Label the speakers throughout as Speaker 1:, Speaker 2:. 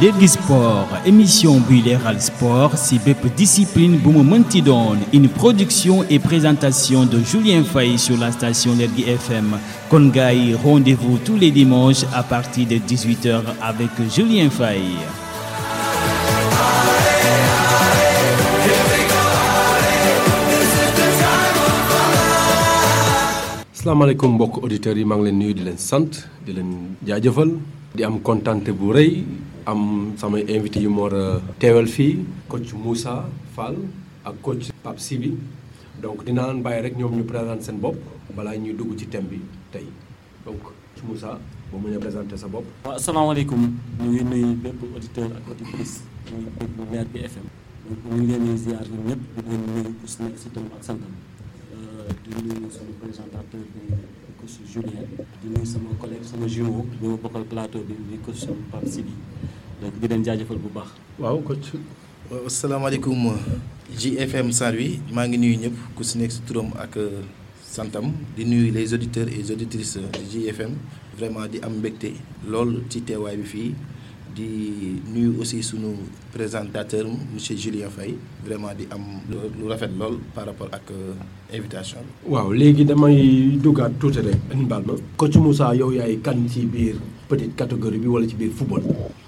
Speaker 1: léegi sport émission buy leeral sport ci bépp discipline bu mu une production et présentation de Julien Faye sur la station Lergui FM kon rendez-vous tous les dimanches à partir de 18h avec Julien Faye.
Speaker 2: asalaamaaleykum mbokk auditeurs yi maa ngi leen nuyu di leen sant di leen jaajëfal di am am samay invité yu war a teewal fii coach Moussa Fall ak coach Pape Sibi donc dinaa leen bàyyi rek ñoom ñu présenter seen bopp balaa ñuy dugg ci thème bi tey. Donc coach Moussa boo mën a présenter sa bopp.
Speaker 3: waaw asalaamaaleykum. Ñu ngi nuyu bépp auditeur ak auditrice muy déglu Lergui FM donc ñu ngi leen di ziar ñun ñëpp di leen nuyu ku si nekk si turam ak santam. Di nuyu sama présentateur bi coach Julien. Di nuyu sama collègue sama jumeau bi ma bokkal plateau bi di coach Pape Sibi donc di leen jaajëfal bu baax.
Speaker 2: waaw coach.
Speaker 4: asalaamaaleykum JFM Saint-Louis maa ngi nuyu ñëpp ku si nekk si turam ak santam di nuyu les auditeurs et auditrices de JFM vraiment di am mbégte lool ci teewaay bi fii di nuyu aussi sunu présentateur monsieur Julien Faye vraiment di am lu rafet lool par rapport ak invitation bi.
Speaker 2: waaw léegi damay duggaat tuuti rek dañu baal ma. coach Moussa yow yaay kan ci biir petite catégorie bi wala ci biir football.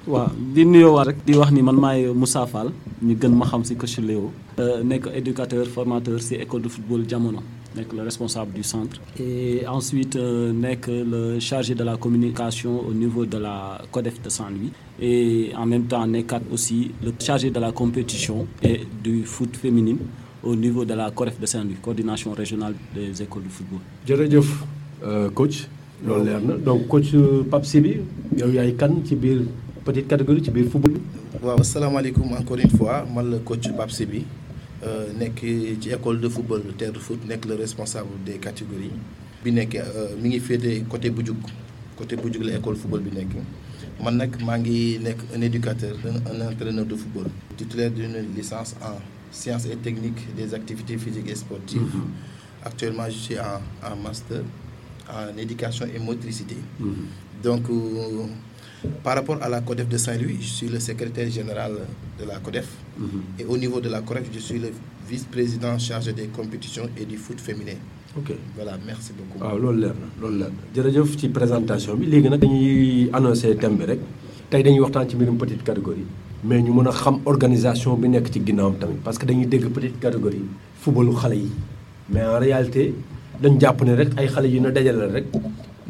Speaker 3: waaw di nuyoowaat rek di wax ni man maay Moussa Fall ñu gën ma xam ci coach Léo. nekk éducateur formateur ci école de football jamono nekk le responsable du centre. et ensuite nekk le chargé de la communication au niveau de la CODEF de Saint-Louis. et en même temps nekkaat aussi le chargé de la compétition et du foot féminine au niveau de la COREF de Saint-Louis coordination régionale des écoles de football.
Speaker 2: jërëjëf coach. Loolu leer na donc coach Pape Sibi yow yaay kan ci biir petite catégorie ci biir football bi?
Speaker 4: waaw asalaamaaleykum encore une fois man la coach Pape Sibi nekk ci école de football terre de foot nekk le responsable des catégories bi nekk mi ngi féete côté côté la école football bi nekk man nag maa ngi nekk un éducateur un entraîneur de football. titulaire d'une licence en sciences et techniques des activités physiques et sportives. actuellement je suis en en master en éducation et motricité. donc par rapport à la CODEF de Saint-Louis je suis le secrétaire général de la CODEF. et au niveau de la COREF je suis le vice-président chargé des compétitions et du foot féminin.
Speaker 2: ok.
Speaker 4: Voilà merci beaucoup.
Speaker 2: waaw loolu leer na loolu leer na. Jërëjëf ci présentation bi. Léegi nag dañuy annoncé thème bi rek. Tey dañuy waxtaan ci mbirum petite catégorie. Mais ñu mën a xam organisation bi nekk ci ginnaawam tamit. Parce que dañuy dégg petite catégorie footballu xale yi. Mais en réalité dañ jàpp ne rek ay xale yu na dajale rek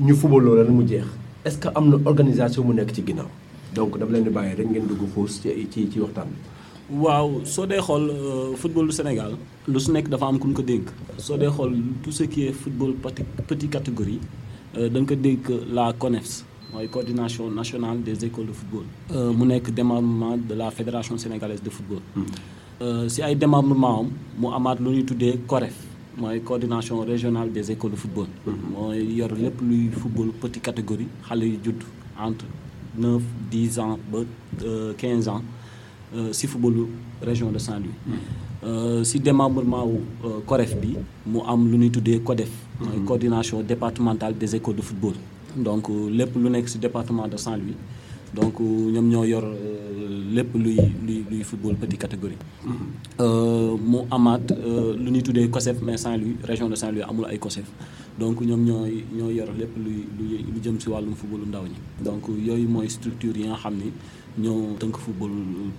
Speaker 2: ñu football loola mu jeex est-ce que am na organisation mu nekk ci ginnaaw? Donc dama leen di bàyyi rek ngeen dugg xuus ci ci ci waxtaan bi.
Speaker 3: waaw soo dee xool football du Sénégal lu su nekk dafa am ku ñu ko dénk soo dee xool tout ce qui est football petit petite catégorie dañ ko dénk la CONEFS mooy coordination nationale des écoles de football. mu nekk démembrement de la fédération sénégalaise de football. si ay démembrement am mu amaat lu ñuy tuddee COREF mooy coordination régionale des écoles de football. mooy yor lépp luy football petite catégorie xale yu judd entre neuf dix ans ba quinze ans. si footballu région de Saint-Louis. si démembrement wu COREF bi mu am lu ñuy tuddee CODEF. mooy coordination départementale des écoles de football. donc lépp lu nekk si département de Saint-Louis donc ñoom ñoo yor lépp luy luy luy football petite catégorie. mu amaat lu ñuy tuddee COSEF mais Saint-Louis région de Saint-Louis amul ay COSEF donc ñoom ñooy ñoo yor lépp luy lu jëm si wàllum footballu ndaw ñi donc yooyu mooy structure yi nga xam ni. ñoo tënk football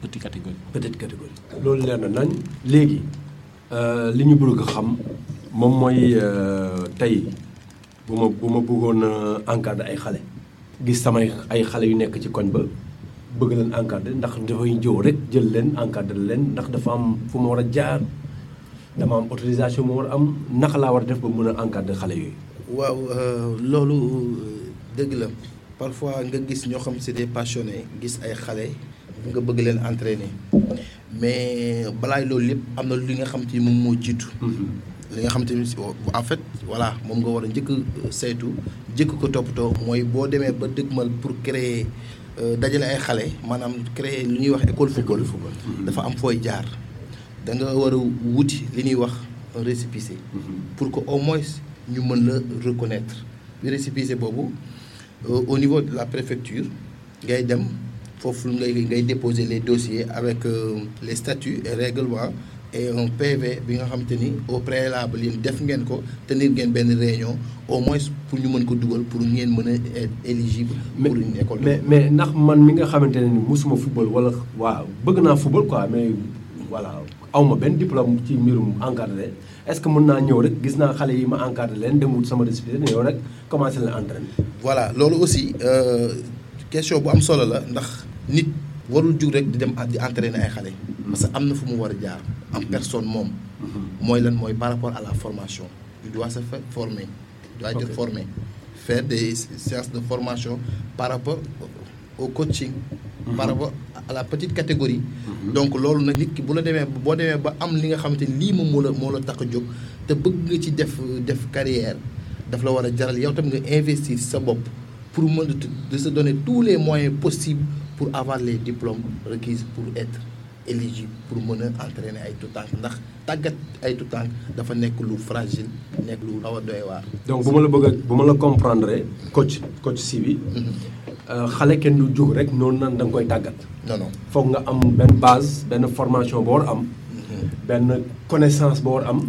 Speaker 3: petite catégorie.
Speaker 2: petite catégorie. loolu leer na nañ léegi li ñu bëgg xam moom mooy tey bu ma bu ma bëggoon a encadrer ay xale. Gis samay ay xale yu nekk ci koñ ba bëgg leen encadrer ndax dafay jëw rek jël leen encadrer leen ndax dafa am fu ma war a jaar dama am autorisation ma war a am naka laa war a def ba mën a encadrer xale yooyu.
Speaker 4: waaw loolu dëgg la. parfois nga gis ñoo xam c'est des passionnés gis ay xale nga bëgg leen entraîner mais balaay loolu lépp am na li nga xam moom moo jiitu. Li nga xam te ni en fait voilà moom nga war a njëkk saytu njëkk ko toppatoo mooy boo demee ba dëgmal pour créer dajale ay xale maanaam créer lu ñuy wax école football. dafa am fooy jaar da nga war a wuti li ñuy wax un récépissé. pour que au moins ñu mën la reconnaître bi récépissé boobu. au niveau de la préfecture ngay dem foofu ngay ngay déposer les dossiers avec euh, les statuts et règlements et un PV bi nga xamante ni au préalable yéen def ngeen ko tenir ngeen benn réunion au moins pour ñu mën ko dugal pour ngeen mën a être éligible pour une école de
Speaker 2: mais mais ndax man mi nga xamante ne ni musuma football wala waaw bëgg naa football quoi mais voilà awma benn diplôme ci mbirum encadré est-ce que mën naa ñëw rek gis naa xale yi ma encadré leen dem wut sama récépissé ñëw rek commencé leen entraîner.
Speaker 4: voilà loolu aussi euh, question bu am solo la ndax nit warul jug rek di dem di entraîner ay xale. Parce que am na fu mu war a jaar. En personne moom. Mooy lan mooy par rapport à la formation. Tu dois se faire former. Tu dois être formé. Faire des séances de formation par rapport au coaching. Par rapport à la petite catégorie. Donc loolu nag nit ki bu la demee boo demee ba am li nga xamante ni lii moom moo la moo la tax a jóg te bëgg nga ci def def carrière daf la war a jaral. Yow tam nga investir sa bopp pour mën de se donner tous les moyens possibles pour avoir les diplômes requis pour être éligible pour mën a entraîner ay tuutànk ndax tàggat ay tuutànk dafa nekk lu fragile nekk lu xaw a doy waar.
Speaker 2: donc bu ma la bëgg a bu ma la comprendre coach coach si bi xale kenn du jóg rek noonu nan da nga koy tàggat.
Speaker 4: non non
Speaker 2: foog nga am benn base benn formation boo war am. benn connaissance boo war am.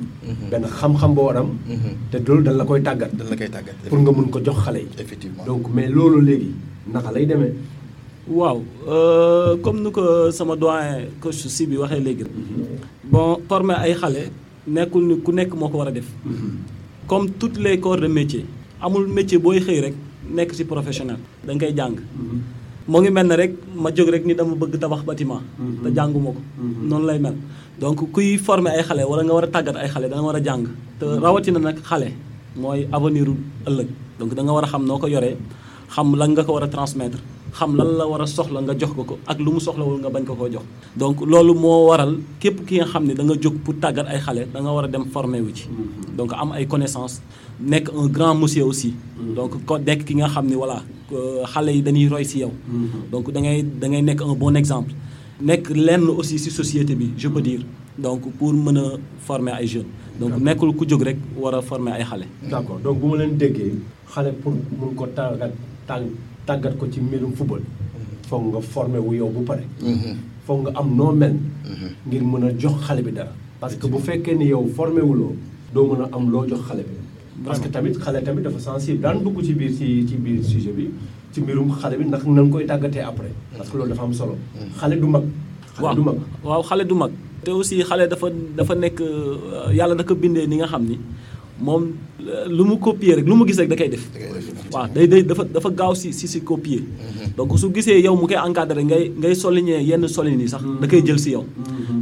Speaker 2: benn xam-xam boo war am. te loolu dañ la koy tàggat.
Speaker 4: dañ la koy tàggat.
Speaker 2: pour nga mun ko jox xale yi.
Speaker 4: effectivement
Speaker 2: donc mais loolu léegi naka lay demee?
Speaker 3: Waaw euh, comme nu ko sama doyen coach si bi waxee léegi bon former ay xale nekkul ni ku nekk moo ko war a def. Comme toutes les corps de métier amul métier booy xëy rek nekk ci professionnel da nga koy jàng. Moo ngi mel ne rek ma jóg rek ni dama bëgg tabax bâtiment te jànguma ko. Noonu lay mel. Donc kuy former ay xale wala nga war a tàggat ay xale da nga war a jàng. Te rawatina nag xale mooy avenir ëllëg. Donc da nga war a xam noo ko yoree xam lan nga ko war a transmettre xam lan la war a soxla nga jox ko ko ak lu mu soxlawul nga bañ ko koo jox. Donc loolu moo waral képp ki nga xam ne da nga jóg pour tàggat ay xale da nga war a dem formé wu ci. Donc am ay connaissances nekk un grand monsieur aussi. Donc ko nekk ki nga xam ne voilà xale yi dañuy roy si yow. Donc da ngay da ngay nekk un bon exemple. Nekk lenn aussi si société bi je peux dire. Donc pour mën a former ay jeunes. Donc nekkul ku jóg rek war a former ay xale.
Speaker 2: D'accord. Donc bu ma leen déggee xale pour mun ko tàggat tàng tàggat ko ci mbirum football. Foog nga formé wu yow bu pare. Foog nga am noo mel. Ngir mën a jox xale bi dara. parce que bu fekkee ni yow formé wuloo doo mën a am loo jox xale bi. Parce que tamit xale tamit dafa sensible. daan dugg ci biir ci ci biir sujet bi ci mbirum xale bi ndax nan koy tàggatee après. parce que loolu dafa am solo. Xale du mag. xale du mag.
Speaker 3: Waaw xale du mag. te aussi xale dafa dafa nekk yàlla da ko bindee ni nga xam ni moom lu mu copier rek lu mu gis rek da koy def. Waaw day day dafa dafa gaaw si si si copier. Donc su gisee yow mu koy encadré ngay ngay souligner yenn solin yi sax da koy jël si yow.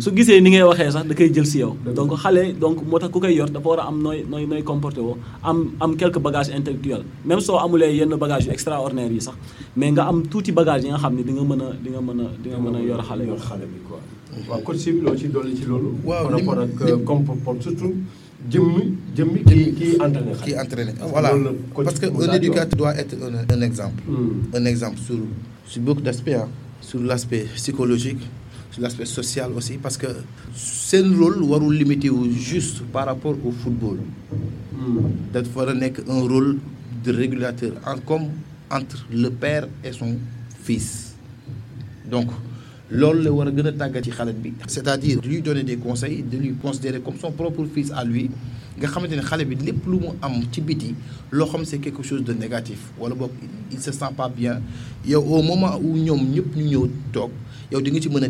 Speaker 3: Su gisee ni ngay waxee sax da koy jël si yow. Donc xale donc moo tax ku koy yor dafa war a am nooy nooy nooy comporté woo am am quelques bagages intellectuels. Même soo amulee yenn bagages yu extraordinaire yi sax mais nga am tuuti bagage yi nga xam ne di nga mën a di nga mën a di nga mën a yor xale
Speaker 2: yor xale bi quoi. Waaw si loo ci dolli ci loolu?
Speaker 4: Waaw
Speaker 2: par rapport ak comportement surtout jëmmi jëmmi kii kii entraîné
Speaker 4: qui entraîne voilà. parce que un éducateur doit être un, un exemple.
Speaker 2: Hmm.
Speaker 4: un exemple sur sur beaucoup d'aspects hein. sur l'aspect psychologique sur l'aspect social aussi parce que seen rôle warul limité wu juste par rapport au football. Dafa war a nekk un rôle de régulateur en comme entre le père et son fils. Donc loolu la war a gën a c'est-à-dire de lui donner des conseils de lui considérer comme son propre fils à lui. Nga xamante ne xale bi lépp lu mu am ci biti c'est quelque chose de négatif. Wala boog il se sent pas bien. Yow au moment où ñoom ñëpp ñu ñëw toog yow di nga ci mën a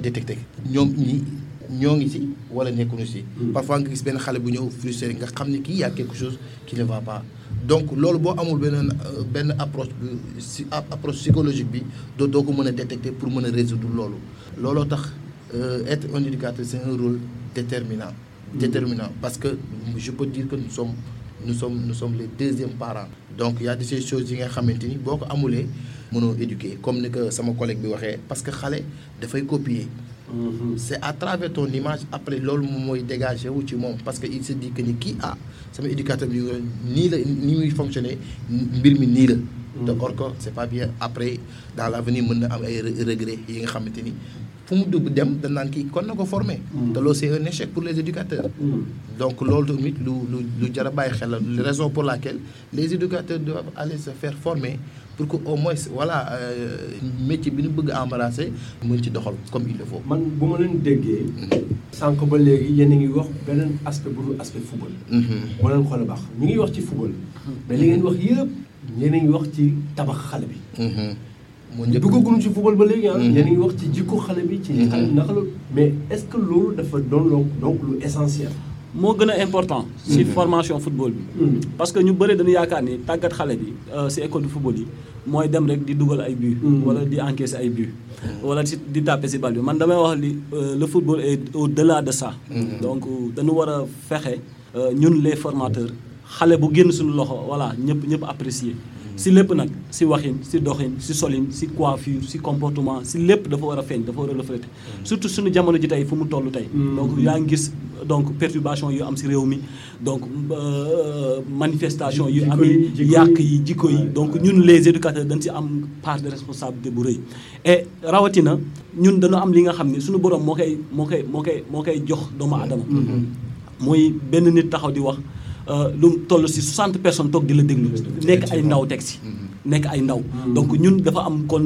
Speaker 4: ñoo ngi ci wala nekkuñu ci. Parfois nga gis benn xale bu ñëw frustré nga xam ne kii y a quelque chose qui ne va pas. Donc loolu boo amul benn benn approche si approche psychologique bi doo doo ko mën a détecter pour mën a résoudre loolu. Looloo tax être un éducateur c'est un rôle déterminant déterminant parce que je peux dire que nous sommes nous sommes nous sommes les deuxièmes parents. Donc il y a des choses yi nga xamante ni boo ko amulee mënoo éduquer comme ni que sama collègue bi waxee parce que xale dafay copier c'est à travers ton image après loolu moom mooy dégager wu ci moom. Parce que il se dit que ni kii ah sama éducateur bi nii la muy nii la te or que c'est pas bien après dans l'avenir mën na am ay regrets yi nga xamante ni fu mu dugg dem dañ naan kii kon na ko formé te loolu c'est un échec pour les éducateurs donc loolu tamit lu lu lu jar a bàyyi xel la raison pour laquelle les éducateurs doivent aller se faire former pour que au moins voilà métier bi ñu bëgg a embrasser mën ci doxal comme il le faut.
Speaker 2: man bu ma leen déggee. sànq ba léegi yéen a ngi wax beneen aspect bu dul aspect football. boo leen xoolee baax ñu ngi wax ci football. mais li ngeen wax yëpp a ngi wax ci tabax xale bi.
Speaker 4: moo njëkk
Speaker 2: duggaguñu ci football ba léegi ah. yéen a ngi wax ci jikko xale bi. ci xale bi naka la mais est-ce que loolu dafa doon donc lu essentiel?
Speaker 3: moo gën a important ci formation football bi. Parce que ñu bëri dañu yaakaar ni tàggat xale bi ci école de football yi mooy dem rek di dugal ay but wala di encaisser ay but wala ci di taper ci bal bi. Man damay wax li le football est au-delà de ça. Donc dañu war a fexe ñun les formateurs xale bu génn suñu loxo voilà ñëpp ñëpp apprécier. Si lépp nag si waxin si doxin si solin si coiffure si comportement si lépp dafa war a feeñ dafa war a refléter. Surtout suñu jamono ji tey fu mu toll tey. Donc yaa ngi gis donc perturbation yu am si réew mi. Donc manifestation yu am yàq yi jikko yi. Donc ñun les éducateurs dañ si am part de responsabilité bu rëy. Et rawatina ñun dañu am li nga xam ne suñu borom moo koy moo koy moo koy moo koy jox doomu aadama. Mooy benn nit taxaw di wax lu toll si 60 personnes toog di la déglu. Nekk ay ndaw teg si. Nekk ay ndaw. Donc ñun dafa am kon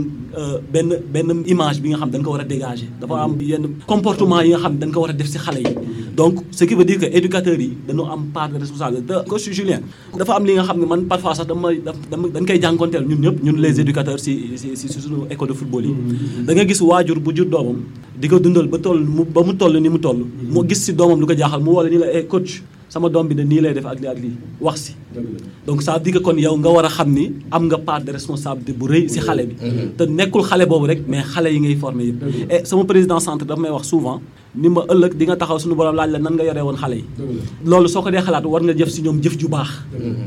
Speaker 3: benn benn image bi nga xam dañ ko war a dégager. Dafa am yenn comportement yi nga xam dañ ko war a def si xale yi. Donc ce qui veut dire que éducateurs yi dañu am part de responsabilité. Te coach Julien dafa am li nga xam ne man parfois sax dama dama dañ koy jànkonteel ñun ñëpp ñun les éducateurs si si si suñu école de football yi. Da nga gis waajur bu jur doomam di ko dundal ba toll mu ba mu toll ni mu toll. Mu gis si doomam lu ko jaaxal mu wala ni la eh coach sama doom bi de nii lay def ak lii ak lii. Wax si. Donc ça veut dire que kon yow nga war a xam ni am nga part de responsabilité bu rëy si xale bi. Te nekkul xale boobu rek mais xale yi ngay formé yëpp. Et sama président centre dafa may wax souvent ni ma ëllëg di nga taxaw suñu borom laaj la nan nga yoree woon xale yi. Loolu soo ko dee xalaat war nga jëf si ñoom jëf ju baax.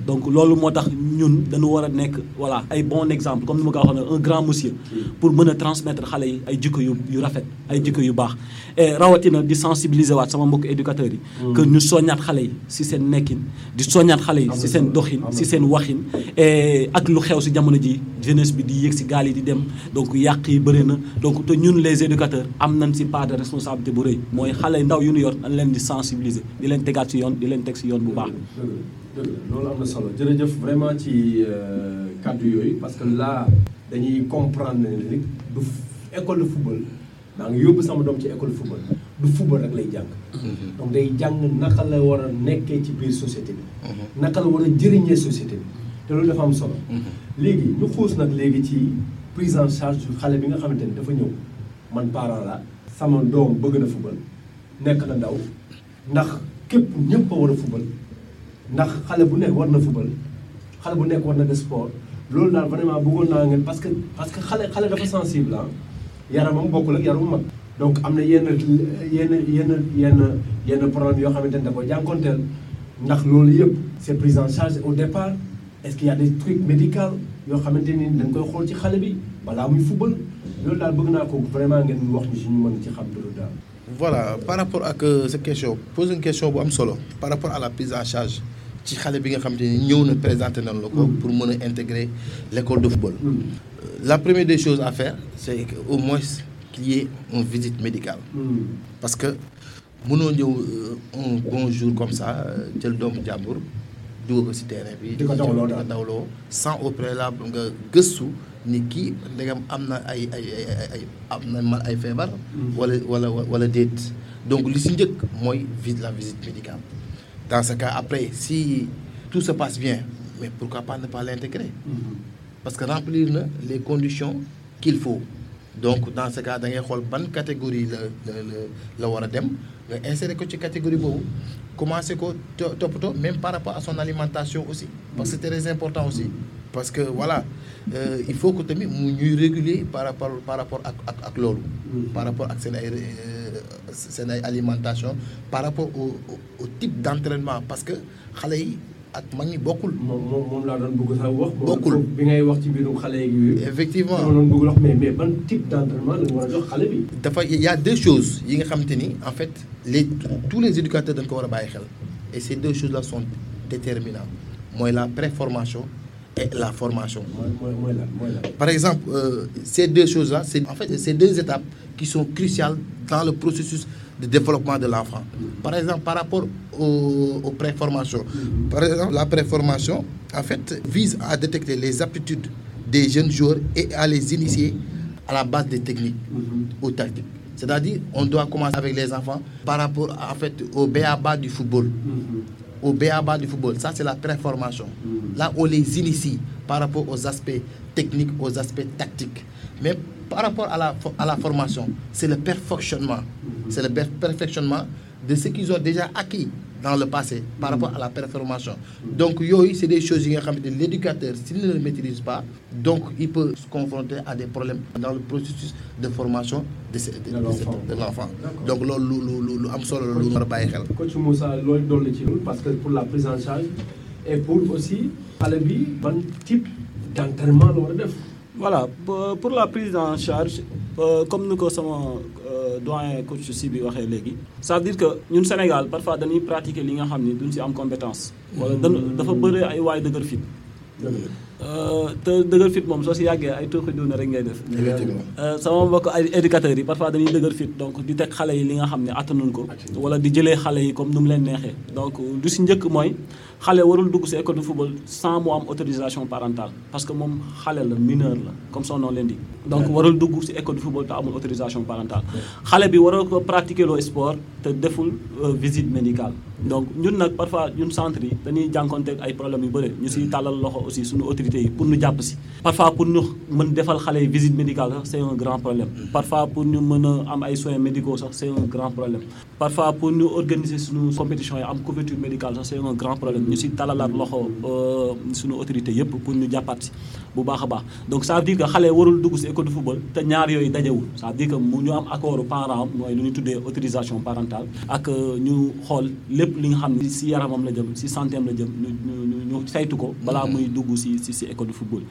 Speaker 3: Donc loolu moo tax ñun dañu war a nekk voilà ay bon exemple comme ni ma ko waxoon un grand monsieur pour mën a transmettre xale yi ay jikko yu yu rafet ay jikko yu baax. Et rawatina di sensibiliser waat sama mbokk éducateurs yi que ñu soññaat xale yi si seen nekkin di soññaat xale yi si seen doxin si seen waxin. Et ak lu xew si jamono ji jeunesse bi di yéeg si gaal yi di dem donc yàq yi bëri na. Donc te ñun les éducateurs am nañ si part de responsabilité bu rëy mooy xale ndaw yu ñu yor dañ leen di sensibiliser di leen tegaat si yoon di leen teg si yoon bu baax.
Speaker 2: dëgg la loolu am na solo jërëjëf vraiment ci kàddu yooyu parce que là dañuy comprendre ne rek du école de football maa ngi yóbbu sama doom ci école de football du football rek lay jàng. donc day jàng naka la war a nekkee ci biir société bi. naka la war a jëriñee société bi te loolu dafa am solo. léegi ñu xuus nag léegi ci prise en charge xale bi nga xamante ni dafa ñëw man parent la sama doom bëgg na football nekk na ndaw ndax képp ñëpp a war a football ndax xale bu nekk war na football xale bu nekk war na def sport. Loolu daal vraiment bëggoon naa ngeen parce que parce que xale xale dafa sensible ah. Yaramam bokkul ak yaramu mag. donc am na yenn yenn yenn yenn yenn problème yoo xamante ne da ko jànkonteel. Ndax loolu yëpp c'est prise en charge au départ. Est-ce qu'il y a des trucs médicaux yoo xamante ni dañ koy xool ci xale bi balaa muy football? Loolu daal bëgg naa ko vraiment ngeen wax ñu si ñu mën ci xam loolu daal.
Speaker 4: voilà par rapport ak cette question pose une question bu am solo par rapport à la prise en charge ci xale bi nga xamante ni ñëw na présenté nañ la ko. pour mën a intégrer l'école de football. la première des choses à faire c'est que au moins qu'il y ait une visite médicale. parce que mënoo ñëw un bon jour comme ça jël doomu jàmbur dugal ko ci terrain bi.
Speaker 2: di ko dawloo
Speaker 4: di ko dawloo sans au préalable nga gëstu ni kii ndegam am na ay ay ay ay am na man ay feebar. wala wala wala déet donc li ci njëkk mooy visite la visite médicale. dans ce cas après si tout se passe bien mais pourquoi pas ne pas l'intégrer? parce que remplir na les conditions qu'il faut. donc dans ce cas da ngay xool ban catégorie la la la la war a dem nga insérer ko ci catégorie boobu commencer ko toppatoo même par rapport à son alimentation aussi parce que c'est très important aussi parce que voilà euh, il faut que tamit mu ñuy régulier par rapport par rapport ak ak ak loolu par rapport ak seen ay seen ay alimentation par rapport au au type d'entraînement parce que xale yi ak mag ñi bokkul.
Speaker 2: moom moom laa doon bëgg sax wax.
Speaker 4: bokkul
Speaker 2: bi ngay wax ci biirum xale yooyu.
Speaker 4: effectivement
Speaker 2: dama doon bëgg wax mais mais ban type d'entraînement la war a jox xale bi?
Speaker 4: dafa y a deux choses yi nga xamante ni en fait les tous les éducateurs dañ ko war a bàyyi xel et ces deux choses là sont déterminantes mooy la préformation et la formation. Par exemple, euh, ces deux choses-là, c'est en fait ces deux étapes qui sont cruciales dans le processus de développement de l'enfant. Par exemple, par rapport au, aux préformations. Par exemple, la préformation, en fait, vise à détecter les aptitudes des jeunes joueurs et à les initier à la base des techniques ou tactiques. C'est-à-dire, on doit commencer avec les enfants par rapport en fait, au BABA du football au BABA du football. Ça, c'est la préformation. Là, on les initie par rapport aux aspects techniques, aux aspects tactiques. Mais par rapport à la, à la formation, c'est le perfectionnement. C'est le per- perfectionnement de ce qu'ils ont déjà acquis dans le passé par rapport à la performance. Donc, c'est des choses que l'éducateur, s'il ne le maîtrise pas, donc il peut se confronter à des problèmes dans le processus de formation de, de- de- de
Speaker 2: l'enfant.
Speaker 4: Donc, xel.
Speaker 2: coach Moussa parce que pour la prise en charge et pour aussi type d'
Speaker 3: voilà pour la prise en charge euh, comme ni ko sama euh, doyen coach si bi waxee léegi ça veut dire que ñun Sénégal parfois dañuy pratiquer li nga xam ni duñ si am compétence. Wala dañu dafa bëri ay waay dëgër fit. Te dëgër fit moom soo si yàggee ay tooxi doona rek ngay def.
Speaker 4: Effectivement.
Speaker 3: Sama mbokk ay éducateurs yi parfois dañuy dëgër fit donc di teg xale yi li nga xam ne attanuñ ko wala di jëlee xale yi comme nu mu leen neexee. Donc lu si njëkk mooy xale warul dugg si école de football sans mu am autorisation parentale. Parce que moom xale la mineur la comme son nom l'indique. Donc warul dugg si école de football te amul autorisation parentale. Xale bi warul ko pratiquer loo sport te deful euh, visite médicale. Donc ñun nag parfois ñun centre yi dañuy jànkonteeg ay problèmes yu bëri. Ñu siy tàllal loxo aussi suñu autorités yi pour ñu jàpp si. Parfois pour ñu mën defal xale yi visite médicale sax c'est un grand problème. Parfois pour ñu mën a am ay soins médicaux sax c'est un grand problème. Parfois pour ñu organiser suñu compétition yi am couverture médicale sax c'est un grand problème. Ñu si tàllalaat loxo euh, suñu autorités yëpp pour ñu jàppaat si bu baax a baax. Donc ça veut dire que xale warul dugg si école de football te ñaar yooyu dajewul. Ça veut dire que mu ñu am accord parent mooy lu ñu tuddee autorisation parentale ak euh, ñu xool lépp li nga xam ne si yaramam la jëm si santé am la jëm ñu ñu ñu saytu ko balaa muy dugg si si si école de football.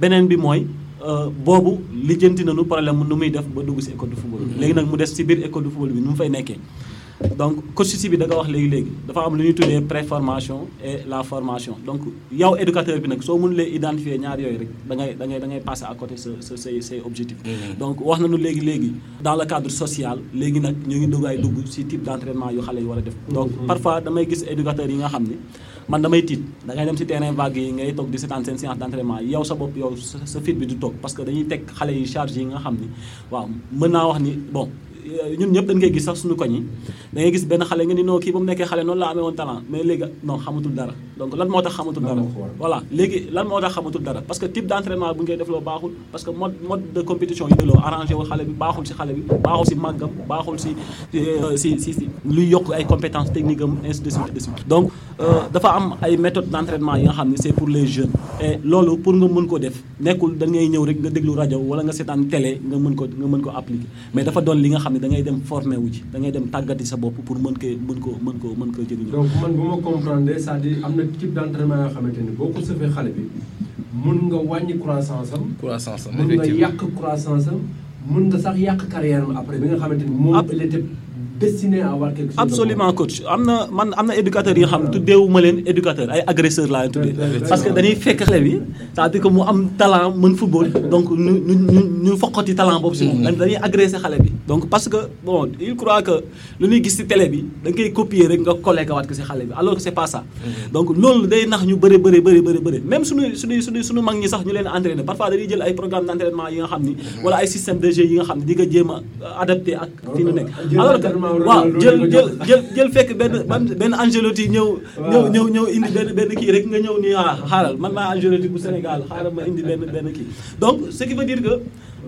Speaker 3: Beneen bi mooy euh, boobu lijjanti nañu problème nu muy def ba dugg si école de football. Léegi nag mu des si biir école de football bi nu mu fay nekkee donc coach si bi da nga wax léegi léegi dafa am lu ñuy tuddee préformation et la formation. Donc yow éducateur bi nag soo mënulee identifier ñaar yooyu rek da ngay da ngay da ngay passer à côté sa sa say say objectif. Donc wax nañu léegi léegi dans le cadre social léegi nag ñu ngi dugg si type d' entraînement yu xale yi war a def. Donc parfois damay gis éducateurs yi nga xam ni man damay tiit da ngay dem si terrain vague yi ngay toog di seetaan seen séance d' entraînement yow sa bopp yow sa sa fit bi du toog parce que dañuy teg xale yi charge yi nga xam ni waaw mën naa wax ni bon ñun ñëpp dañ koy gis sax suñu koñ yi. Da ngay gis benn xale nga ni non kii ba mu nekkee xale noonu la amee woon talent. Mais léegi non xamatul dara. Donc lan moo tax xamatul dara? Voilà. Léegi lan moo tax xamatul dara? Parce que type d' entraînement bu ngay def loo baaxul. Parce que mode mode de compétition yi loo arrangé wul xale bi baaxul si xale bi baaxul si màggam baaxul si si si si luy yokk ay compétences techniques am ainsi de suite de suite. Donc dafa am ay méthodes d' entraînement yi nga xam ne c' est pour les jeunes. Et loolu pour nga mën ko def nekkul da ngay ñëw rek nga déglu rajo wala nga seetaan télé nga mën ko nga mën ko appliquer. Mais dafa doon li nga xam ne da ngay dem formé wu ci da ngay dem tàggati sa bopp pour mën ko mën ko mën ko mën ko jëriñoo
Speaker 2: donc man bu ma comprendre c'est-à-dire am na type d' entraînement yoo xamante ni boo ko sëfee xale bi mun nga wàññi croissance am.
Speaker 4: croissance am
Speaker 2: mun nga yàq croissance am mun nga sax yàq carrière am après bi nga xamante ni moom il était destiné à avoir quelque chose.
Speaker 3: absolument coach. Am na man am na éducateurs xam tuddeewuma leen éducateur ay agresseur laa leen tuddee. Parce que dañuy fekk xale bi c'est-à-dire que mu am talent mën football. Donc ñu ñu ñu ñu foqati talent boobu si moom. Dañuy agressé xale bi. Donc parce que bon il croit que lu ñuy gis si télé bi da nga koy copier rek nga collé ko waat ko si xale bi alors que c'est pas ça. Donc loolu day nax ñu bëri bëri bëri bëri bëri même suñu suñu suñu suñu mag ñi sax ñu leen entraîné parfois dañuy jël ay programme d' entraînement yi nga xam ni wala ay système de jeu yi nga xam ni di ko jéem a adapté ak fi ñu nekk.
Speaker 2: Jël
Speaker 3: alors que
Speaker 2: entraînement
Speaker 3: waaw jël jël jël jël fekk benn benn benn Angelotti ñëw ñëw ñëw ñëw indi benn benn kii rek nga ñëw ni ah xaaral man maa Angelotti bu Sénégal xaaral ma indi benn benn kii. Donc ce qui veut dire que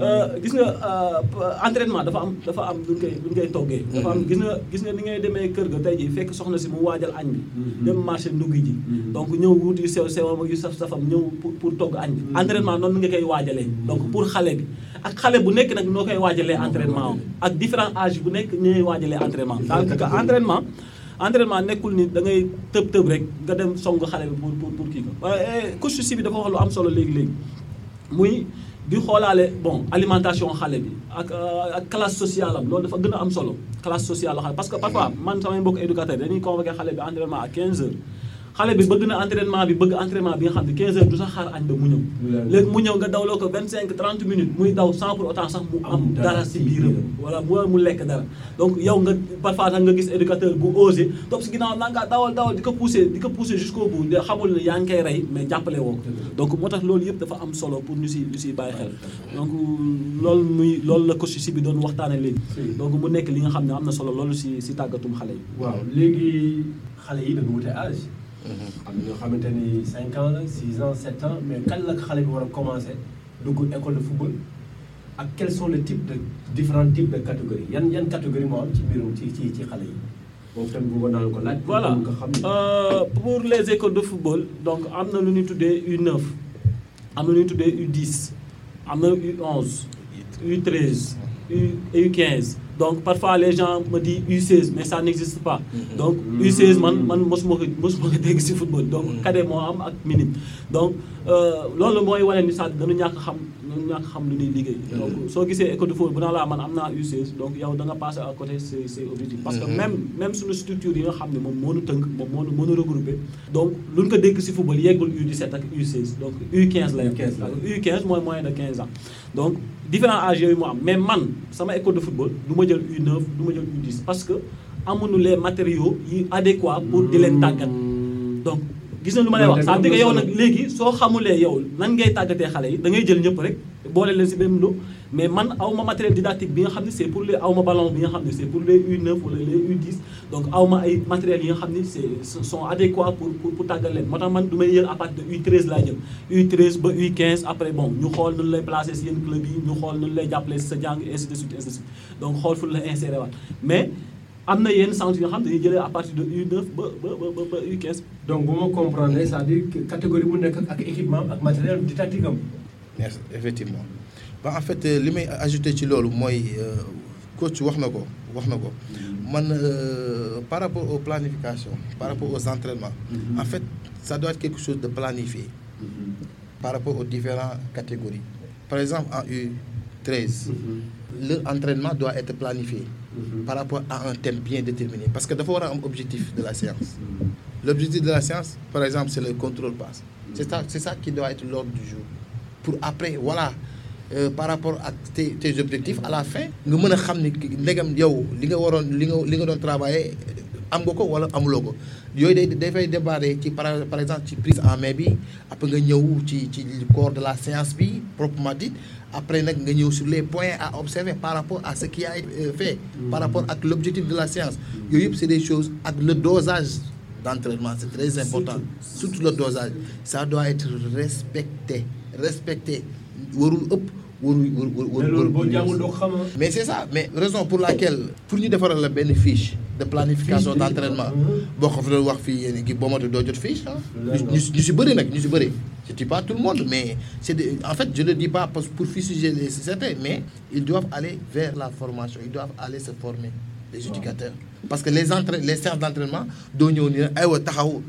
Speaker 3: euh, gis nga euh, entraînement dafa am dafa am koy koy toggee. Dafa am gis nga gis nga ni ngay demee kër ga tey ji fekk soxna si mu waajal añ bi. Dem marché ndugg ji. Donc ñëw wut yu sew sewam ak yu saf safam ñëw pour pour togg añ bi. Entraînement noonu nga koy waajalee. Donc pour xale bi ak xale bu nekk nag noo koy waajalee entraînement ak différent âge bu nekk ñooy waajalee entraînement que entraînement entraînement nekkul ni da ngay tëb tëb rek nga dem song xale bi pour pour pour kii ko. Coach si bi dafa wax lu am solo bon alimentation euh, classe sociale a solo classe sociale parce que parfois man samay mbokk éducateur dañuy convoqué xale entraînement à 15 heures xale bi bëgg na entraînement bi bëgg entraînement bi nga xam ne 15 heures du sax xaar añ ba mu ñëw léegi mu ñëw nga dawloo ko 25 30 minutes muy daw sans pour autant sax mu am dara si biiram wala mu mu lekk dara donc yow nga parfois sax nga gis éducateur bu osé topp si ginnaaw naa ngaa dawal dawal di ko poussé di ko poussé jusqu'au bout de xamul ne yaa ngi koy rey mais jàppale woo ko donc moo tax loolu yëpp dafa am solo pour ñu si ñu si bàyyi xel donc loolu muy loolu la coach si bi doon waxtaane léegi donc mu nekk li nga xam ne am na solo loolu si si tàggatum xale yi
Speaker 2: waaw léegi xale yi dañu wute âge am na ñoo xamante ni 5 ans la 6 ans 7 ans mais kan la xale bi war a commencer dugg école de football? Ak quels sont les types de différents types de catégories? Yan yan catégorie moo am ci mbirum ci ci ci xale yi? Boobu tamit bëggoon naa la ko laaj.
Speaker 3: voilà. Euh, pour les écoles de football donc am na lu ñuy tuddee U9 am na lu ñuy tuddee U10 am na U11 U13 U U15 donc parfois les gens me disent U16 mais ça n'existe pas. Donc U16 man man mosuma ko mosuma ko dégg football. Donc cadet moo am ak minime donc euh, loolu mooy wane ni sax dañu ñàkk xam dañu ñàkk xam lu ñuy liggéey. Donc soo gisee école de football bu naa laa man am naa U16 donc yow da nga passé à côté c'est c'est objectif. Parce que même même suñu structure yi nga xam ne moom moo ñu tënk moom moo ñu regroupé donc lu ñu ko dégg ci football yeggul U17 ak U16 donc U15 la yem.
Speaker 2: U15 la.
Speaker 3: U15 mooy moyen de 15 ans. Donc différents âges yooyu moo am. Mais man sama école de football du ma jël U9 du ma jël U10 parce que amuñu les matériaux adéquats pour di leen donc gis na lu wax. Ça veut dire que yow nag léegi soo xamulee yow nan ngay yi da ngay jël ñëpp rek boole leen même lot mais man aw ma matériel didactique bi nga xam ne c'est pour les aw ma ballon bi nga xam ne c'est pour les U9 wala les U10 donc aw ma ay matériels yi nga xam ne c'est sont adéquats pour pour pour tàggat leen. Moo tax man du may jël à partir de U13 laa jël U13 ba U15 après bon ñu xool nu lay placer ci yenn club yi ñu xool nu lay jàppale ci sa jàng ainsi de suite ainsi de suite. Donc xool fu la insérer waat. Mais am na yenn centres yoo xam ne dañuy jëlee à partir de U9 ba ba ba ba U15
Speaker 2: donc bu ma comprendre c'est-à-dire que catégorie bu nekk ak équipement ak matériel didactique am.
Speaker 4: merci effectivement ba en fait euh, li may ajouté ci loolu mooy euh, coach wax na ko wax na ko. Man euh, par rapport aux planifications par rapport aux entraînements en fait ça doit être quelque chose de planifié. Par rapport aux différentes catégories. Par exemple en U13 leur entraînement doit être planifié par rapport à un thème bien déterminé. Parce que dafa war a am objectif de la séance. L'objectif de la séance par exemple c'est le contrôle passe. C'est ça c'est ça qui doit être l'ordre du jour. Pour après voilà par rapport ak tes tes objectifs à la fin nga mën a xam ni ndegam yow li nga waroon li nga li nga doon travailler am nga ko wala amuloo ko. Yooyu day dafay débarrer ci par par exemple ci prise en main bi après nga ñëw ci ci corps de la séance bi proprement dit après nag nga ñëw sur les points à observer par rapport à ce qui a été euh, fait par rapport ak l'objectif de la séance. Yooyu yëpp c'est des choses ak le dosage d'entraînement c'est très important. Surtout le dosage. Ça doit être respecté respecté warul ëpp warul warul
Speaker 2: mais loolu boo jàngul doo ko xam
Speaker 4: mais c'est ça mais raison pour laquelle pour ñu defaral la benn fiche de planification d'entraînement boo ko fa doon wax fii yéen ki boo matu doo jot fiche ah ñu si bëri nag ñu si bëri. Je dis pas tout le monde mais c'est en fait je le dis pas parce pour fustiger les certains mais ils doivent aller vers la formation ils doivent aller se former les éducateurs. Parce que les entra les séances d'entraînement doo ñëw ni aywa taxaw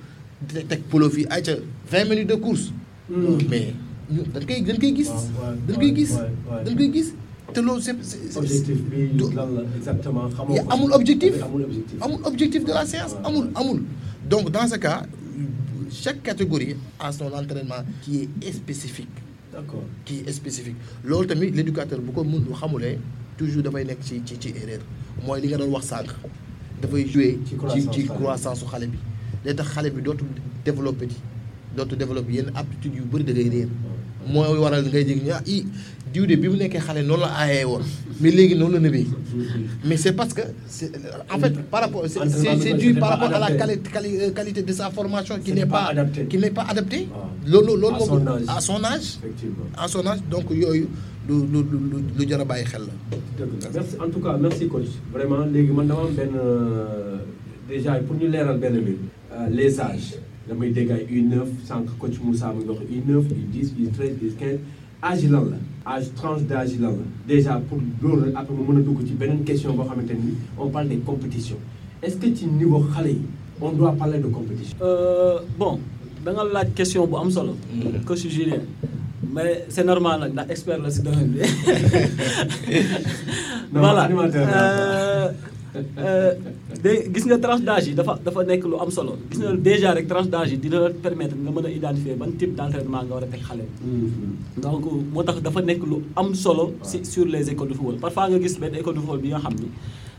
Speaker 4: te teg polo fii ay ca vingt minutes de course. Mais ñu dañ koy dañ koy gis.
Speaker 2: waaw, waaw,
Speaker 4: dañ koy gis.
Speaker 2: waaw, waaw.
Speaker 4: dañ koy gis. te loolu c'est c'est- c'est-
Speaker 2: objectif bi
Speaker 4: du-
Speaker 2: lan la exactement? Xamoo
Speaker 4: y a-
Speaker 2: ko.
Speaker 4: amul objectif.
Speaker 2: Amul objectif.
Speaker 4: Amul objectif de la séance amul amul. Donc dans ce cas chaque catégorie a son entraînement qui est spécifique.
Speaker 2: D'accord.
Speaker 4: Qui est spécifique. Loolu tamit l'éducateur bu ko xamulee toujours dafay nekk ci ci ci erreur. Mooy li nga doon wax sànq. Dafay jouer
Speaker 2: Ci
Speaker 4: ci
Speaker 2: croissance
Speaker 4: su xale bi. Day tax xale bi dootul développé ci dootul développé yenn aptitude yu bëri da ngay réer mooy waral ngay jég ñu ah i diw de bi mu nekkee xale noonu la aayee woon mais léegi noonu la nëbee. Mais c'est parce que en fait par rapport dû par rapport à la euh, qualité de sa formation qui
Speaker 2: C'était
Speaker 4: n'est
Speaker 2: pas
Speaker 4: qui n'est pas adapté
Speaker 2: Ah.
Speaker 4: loolu loolu
Speaker 2: À
Speaker 4: moom
Speaker 2: son âge.
Speaker 4: à son âge.
Speaker 2: Effectivement.
Speaker 4: En son âge donc yooyu lu lu lu lu jar a bàyyi xel la.
Speaker 2: dëgg la. Merci en tout cas merci coach. Vraiment léegi man dama am benn euh, déjà pour ñu leeral benn mbir euh, les âges damay dégg ay U9 sànq coach Moussa mu ngi wax U9 U10 U13 U15 âge yi lan la? Âge tranche lan la? Déjà pour loolu rek après mu mën a dugg ci beneen question boo xamante ni on parle des compétitions. Est-ce que ci niveau xale yi on doit parler de compétition?
Speaker 3: Euh, bon da nga laaj question bu am solo. coach Julien. Mais c'est normal nag ndax expert la si domaine bi.
Speaker 2: Non,
Speaker 3: voilà de gis nga tranche d'âge yi dafa dafa nekk lu am solo. Gis nga déjà rek tranche d'âge yi dina permettre nga mën a identifier ban type d'entraînement nga war a teg xale donc moo tax dafa nekk lu am solo si sur les écoles de football. Parfois nga gis benn école de football bi nga xam ni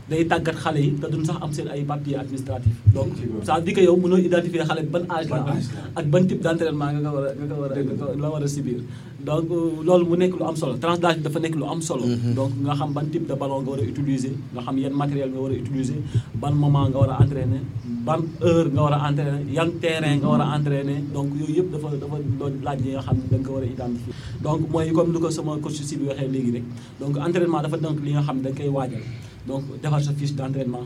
Speaker 3: day tàggat xale yi te duñ sax am seen ay papiers administratifs. Donc ça veut dire que yow mënoo identifier xale bi ban âge la am ak ban type d'entraînement nga ko war a nga ko war a la. war a subir donc loolu mu nekk lu am solo tranche d'âge bi dafa nekk lu am solo. Donc nga xam ban type de ballon nga war a utiliser nga xam yan matériel nga war a utiliser ban moment nga war a entraîner ban heure nga war a entraîner yan terrain nga war a entraîner. Donc yooyu yëpp dafa dafa doon laaj yi nga xam ne da nga ko war a identifier. Donc mooy comme lu ko sama coach si bi waxee léegi rek. Donc entraînement dafa donc li nga xam ne da nga koy waajal. Donc defar sa fiche d'entraînement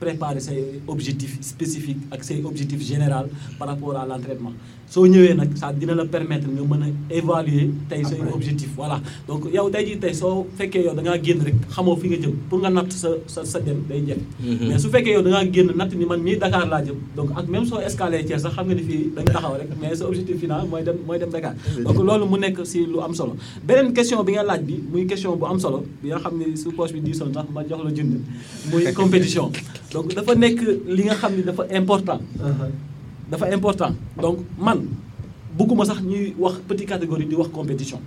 Speaker 3: préparer say objectifs spécifiques ak say objectifs général par rapport à l'entraînement soo ñëwee nag ça dina la permettre nga mën a évaluer tey say objectif voilà. Donc yow tey jii tey soo fekkee yow da ngaa génn rek xamoo fi nga jëm pour nga natt sa sa sa dem day jafe mais su fekkee yow da ngaa génn natt ni man mii Dakar laa jëm donc ak même soo escalé Thiès sax xam nga ni fii da nga taxaw rek mais sa objectif final mooy dem mooy dem Dakar. Donc loolu mu nekk si lu am solo. Beneen question bi nga laaj bi muy question bu am solo bi nga xam ne su poche bi diisoon sax ma jox la jund muy compétition. Donc dafa nekk li nga xam ni dafa important dafa important. Donc man bëgguma sax ñuy wax petite catégorie di wax compétition.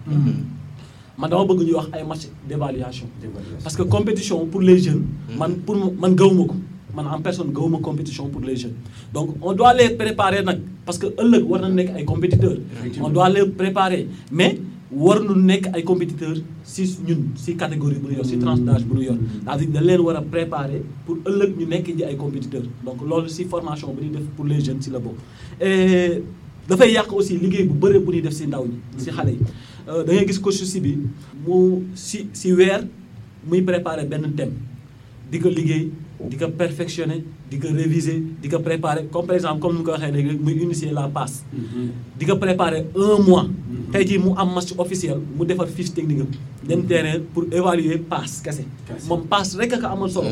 Speaker 3: Man dama bëgg ñuy wax ay match d'évaluation. Parce que compétition pour les jeunes man pour man gawuma ko. Man en personne gawuma compétition pour les jeunes. Donc on doit les préparer nag. Parce que ëllëg war na nekk ay compétiteurs. On doit les préparer. Mais war nu nekk ay compétiteurs si ñun si catégorie bu ñu yor si tranche c'est-à-dire a préparer pour ëllëg compétiteurs. Donc loolu si formation bu ñuy pour les jeunes si la bokk. Et dafay yàq aussi liggéey bu bëre bu ñuy def si ndaw ñi si xale yi. Da ngay si si si weer préparer benn thème di ko perfectionner di ko réviser di ko préparer. Comme par exemple comme ni ko waxee léegi muy initier la passe. Di ko préparer un mois. Tey jii mu am match officiel mu defar fiche technique am. Dem terrain pour évaluer passe kese. Moom passe rek a ko amal solo.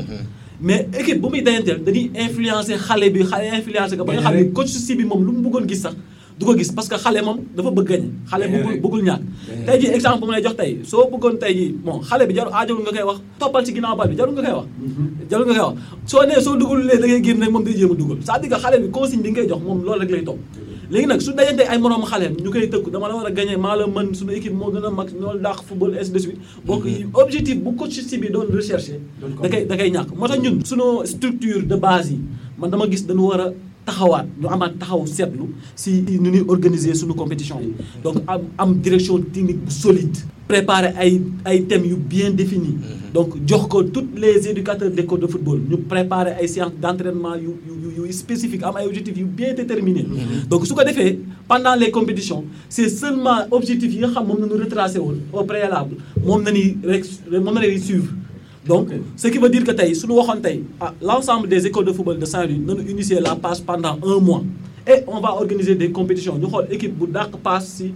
Speaker 3: Mais équipe bu muy dayanteel dañuy influencer xale bi xale influencer ko ba nga xam ne coach si bi moom lu mu bëggoon gis sax du ko gis parce que xale moom dafa bëgg gañe xale bëggul bëggul ñàkk. Tey jii exemple bu ma lay jox tey soo bëggoon tey jii bon xale bi jaru aajowul nga koy wax toppal ci ginnaaw bal bi jarul nga koy wax. Jarul nga koy wax. Soo nee soo dugal lee da ngay génn rek moom day jéem a dugal. C'est-à-dire que xale bi consigne bi nga koy jox moom loolu rek lay topp. Léegi nag su dajante ay moroom xale ñu koy tëkku dama la war a gagné maa la mën suñu équipe moo gën a mag ñoo dàq football ainsi de suite. Bokk objectif bu coach si bi doon recherché da koy da koy ñàkk. Moo tax ñun suñu structure de base yi man dama gis dañu war a taxawaat ñu amaat taxaw seetlu si nu ñuy organiser suñu compétition yi. Donc am am direction technique bu solide. Préparer ay ay thèmes yu bien définis. Donc jox ko tous les éducateurs d'école de football ñu préparer ay séances d'entraînement yu yu yu spécifiques am ay objectifs yu bien déterminés. Donc su ko defee pendant les compétitions c'est seulement objectifs yi nga xam moom nañu retracé woon au préalable. Moom nañuy rek moom suivre donc ce qui veut dire que tey suñu waxoon tey ah l'ensemble des écoles de football de Saint-Louis nañu initier la passe pendant un mois. Et on va organiser des compétitions. Ñu xool équipe bu dàq passe si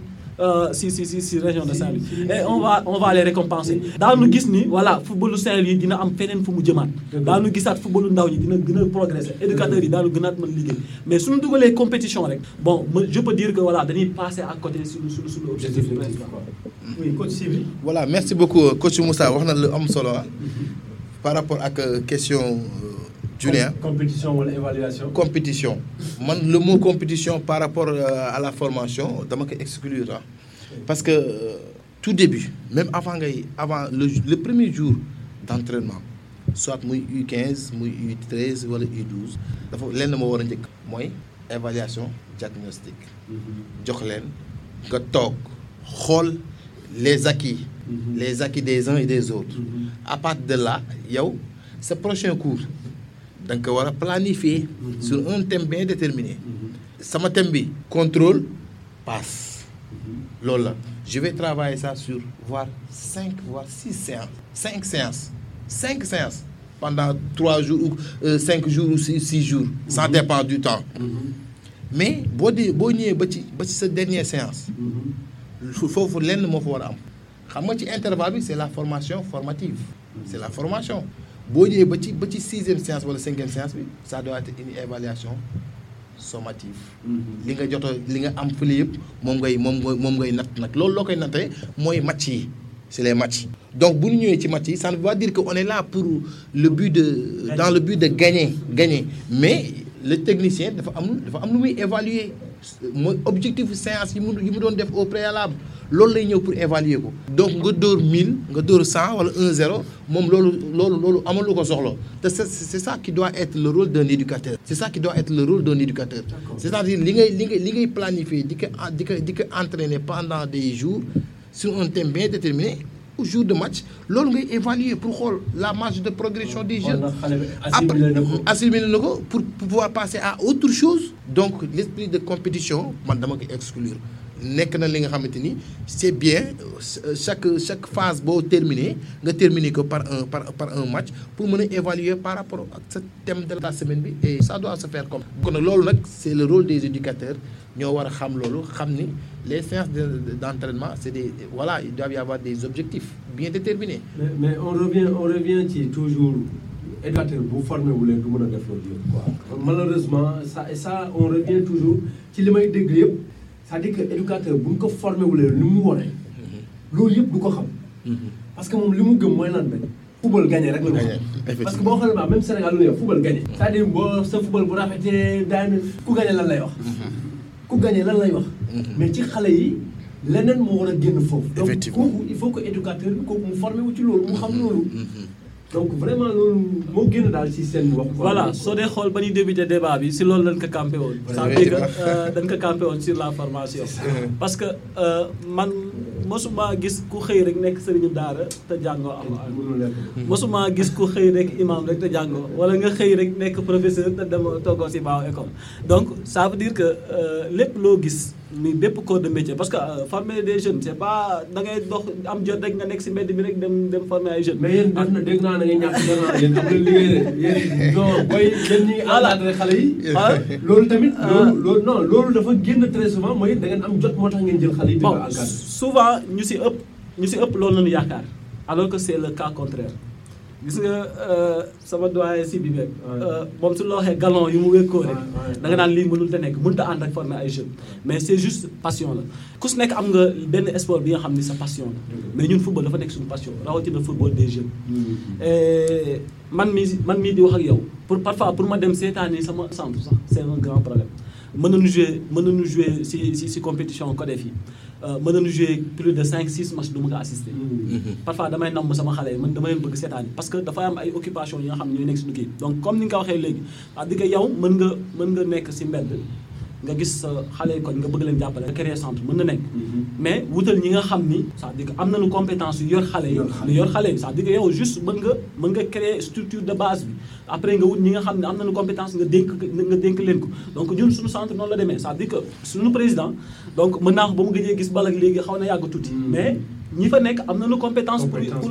Speaker 3: si si si si région de Saint-Louis. Et on va on va les récompenser. Daanu gis ni voilà footballu Saint-Louis dina am feneen fu mu jëmaat. Daanu gisaat footballu ndaw ñi dina gën a progresser. Éducateurs yi daanu gënaat mën liggéey. Mais suñu dugalee compétition rek bon je peux dire que voilà dañuy passer à côté suñu suñu suñu objectif principal
Speaker 2: oui coach Sibi
Speaker 4: voilà merci beaucoup coach Moussa wax na lu am solo par rapport ak question Julien
Speaker 2: compétition wala évaluation.
Speaker 4: compétition. Man le mot compétition par rapport à la formation dama ko exclure ah parce que tout début même avant ngay avant le le premier jour d'entraînement soit muy U15 muy U13 wala U12 dafa lenn moo war a njëkk mooy évaluation diagnostique. Jox leen nga toog xool les acquis. Les acquis des uns et des autres. À partir de là yow sa prochain cours da nga ko war a planifier sur un thème bien déterminé. Sama thème bi contrôle passe. Loolu la. Je vais travailler ça sur voire cinq voire six séances. Cinq séances. Cinq séances pendant trois jours ou cinq jours ou six six jours. Ça dépend du temps. Mais boo dee boo ñëwee ba ci ba ci sa dernière séance foofu lenn moo fa war a am. Xam nga ci intervalle bi c'est la formation formative. C'est la formation boo ñëwee ba ci ba ci sixième séance wala cinquième séance bi ça doit être une évaluation sommative. Li nga joto li nga am fële yëpp moom ngay moom ngay moom ngay natt nag. Loolu loo koy nattee mooy match yi. C'est les matchs. Donc bu ñu ñëwee ci match yi ça ne veut pas dire que on est là pour le but de dans le but de gagner gagner. Mais le technicien dafa am dafa am lu muy évaluer. Mooy objectif séance yi mu yi mu doon def au préalable loolu lay ñëw pour évaluer ko. Donc nga dóor 1000 nga dóor 100 wala 1-0 moom loolu loolu loolu amalu ko soxla. Te c'est c'est ça qui doit être le rôle d'un éducateur. C'est ça qui doit être le rôle d'un éducateur. C'est-à-dire li ngay li ngay li ngay planifier di ko di ko di ko entraîner pendant des jours sur un thème bien déterminé au jour de match loolu ngay évaluer pour xool la marge de progression des jeunes. Après assimilé na ko. pour pouvoir passer à autre chose. Donc l'esprit de compétition man dama ko exclure nekk na li nga xamante ni c'est bien. Chaque chaque phase boo terminer nga terminer ko par un par par un match pour mën a évaluer par rapport ak sa thème de la semaine bi et ça doit se faire comme. Kon nag loolu nag c'est le rôle des éducateurs. Ñoo war a xam loolu xam ni les séances de d'entraînement c'est des voilà il doit y avoir des objectifs bien déterminés.
Speaker 2: mais mais on revient on revient ci toujours. Éducateur bu formé wu leen du mën a def loolu yëpp quoi. malheureusement ça et ça on revient toujours ci li may dégg yëpp c'est-à-dire que éducateur bu ñu ko formé wu leen ni mu waree. loolu yëpp du ko xam. parce que moom li mu gëm mooy lan benn. football gagné rek la ñu xam parce que boo xoolee même Sénégal lu ñuy wax football gagné. c'est-à-dire boo sa football bu rafetee daan ku gagné lan lay wax. ku gagné lan lay wax. mais ci xale yi leneen moo war a génn foofu. donc kooku il faut que éducateur bi kooku mu formé wu ci loolu mu xam loolu. Donc vraiment loolu moo génn daal ci seen wax.
Speaker 3: voilà soo dee xool ba ñuy débuté débat bi si loolu lañ ko campé woon. ça veut dire que dañ ko campé woon sur la formation. parce que man mosuma gis ku xëy rek nekk sëriñu daara te jàngoo alxuraan. mosuma gis ku xëy rek imam rek te jàngoo wala nga xëy rek nekk professeur te toogoo si baaw école. donc ça veut dire que lépp loo gis. Ni bépp corps de métier parce que former des jeunes c'est pas da ngay dox am jot rek nga nekk si mbedd bi rek dem dem former ay jeunes.
Speaker 2: mais yéen def na dégg naa da ngay ñàkk gannaaw yéen am na liggéey de yéen non booy yéen ñi encadré xale yi. loolu tamit. loolu loolu non loolu dafa génn très souvent mooy da ngeen am jot moo tax ngeen jël xale yi. di ko
Speaker 3: bon
Speaker 2: encadré
Speaker 3: souvent ñu si ëpp ñu si ëpp loolu la ñu yaakaar alors que c'est le cas contraire. Gis nga sama doyen si bi beeg. moom su la waxee galon yu mu wékkoo rek. da nga naan lii mënul te nekk mënut a ànd ak former ay jeunes. mais c'est juste passion la ku si nekk am nga benn sport bi nga xam ni sa passion la. mais ñun football dafa nekk suñu passion rawatina football des jeunes. man mii man mii di wax ak yow pour parfois pour ma dem seetaani sama centre sax c'est un grand problème. mën nañu jouer mën nañu jouer si si si compétition CODEF yi mën nañu jouer plus de 5 6 matchs du ma ko assister. parfois damay namm sama xale yi man dama leen bëgg seetaan parce que dafa am ay occupations yi nga xam ne ñooy nekk donc comme ni nga ko waxee léegi c'est-à-dire que yow mën nga mën nga nekk si mbedd nga gis sa xale yi nga bëgg leen jàppale nga créer centre mën na nekk mais wutal ñi nga xam ni c'est-à-dire que am nañu compétence yu yor xale yi lu yor xale yi c'est-à-dire que yow juste mën nga mën nga créer structure de base bi après nga wut ñi nga xam ne am nañu compétence nga dénk nga dénk leen ko donc ñun suñu centre noonu la demee c'est-à-dire que suñu président donc mën naa ko ba mu gëjee gis bal ak léegi xaw na yàgg tuuti mais ñi fa nekk am nañu compétence pour pour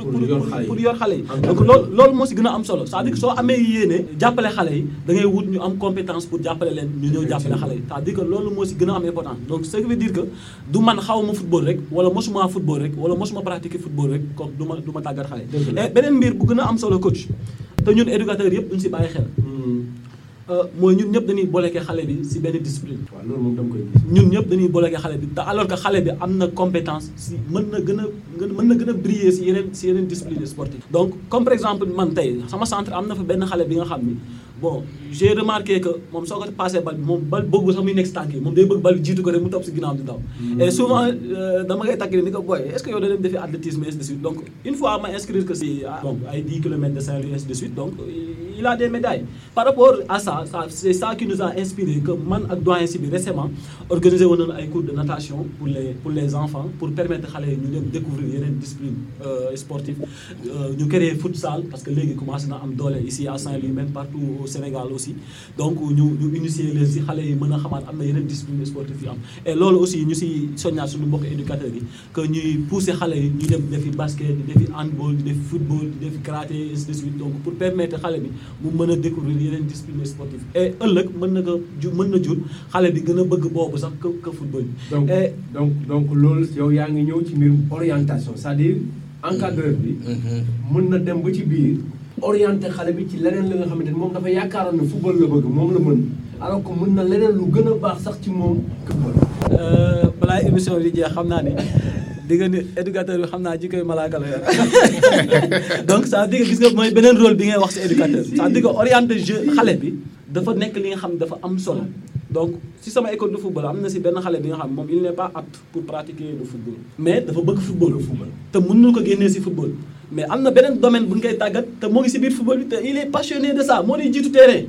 Speaker 3: pour yor xale yi. donc loolu loolu moo si gën a am solo. C'est-à-dire que soo amee yéene jàppale xale yi da ngay wut ñu am compétence pour jàppale leen ñu ñëw jàppale xale yi. C'est-à-dire que loolu moo si gën a am important donc ce qui veut dire que du man xaw ma football rek wala mosuma football rek wala mosuma pratiquer football rek kon du ma du ma tàggat xale beneen mbir bu gën a am solo coach te ñun éducateurs yëpp duñu si bàyyi xel mooy ñun ñëpp dañuy booleke xale bi si benn discipline.
Speaker 2: waaw loolu moom dama koy
Speaker 3: ñun ñëpp dañuy xale bi te alors que xale bi am na compétence si mën na gën a mën na gën a briller si yeneen si yeneen discipline sportive. donc comme par exemple man tey sama centre am na fa benn xale bi nga xam ni bon j'ai remarqué que moom soo ko passé bal bi moom bal bëgg sax muy nekk si tànk yi moom day bëgg bal bi jiitu ko rek mu topp si ginnaaw di daw. et souvent dama ngay tàgg ni ko boy est-ce que yow da dem defi athlétisme ainsi de suite donc une fois ma inscrire que si bon ay 10 kilomètres de Saint-Louis ainsi de suite donc il a des médailles. Par rapport à ça c'est ça qui nous a inspiré que man ak doyen récemment organisé woon nañu ay cours de natation pour les pour les enfants pour permettre xale yi ñu dem découvrir yeneen discipline sportive ñu créer futsal parce que léegi commencé na am ici à Saint-Louis même partout au Sénégal aussi. Donc ñu ñu initier leen si xale discipline sportive et loolu aussi ñu si soññaat suñu éducateurs yi que ñuy pousser xale yi ñu basket di handball di football di defi karaté ainsi de suite. Donc pour permettre xale bi mu mën a découvrir yeneen discipline sportive et ëllëg mën na ko ju mën na jur xale bi gën a bëgg boobu sax que que football bi.
Speaker 2: donc donc donc loolu yow yaa ngi ñëw ci mbirum orientation c'est-à-dire encadreur bi. mën na dem ba ci biir. orienté xale bi ci leneen la nga xamante ni moom dafa yaakaaroon ne football la bëgg moom la mën alors que mën na leneen lu gën a baax sax ci moom que
Speaker 3: balaa émission bi jeex xam naa ni di nga ni éducateur bi xam naa ji koy malaaka la yor. Donc ça veut dire que gis nga mooy beneen rôle bi ngay wax si éducateur ça veut dire que orienté jeu xale bi dafa nekk li nga xam ne dafa am solo. Donc si sama école de football am na si benn xale bi nga xam moom il n'est pas apte pour pratiquer le football. Mais dafa bëgg football te mën na ko génnee si football. Mais am na beneen domaine bu ñu koy tàggat te moo ngi si biir football bi te il est passionné de ça moo di jiitu terrain.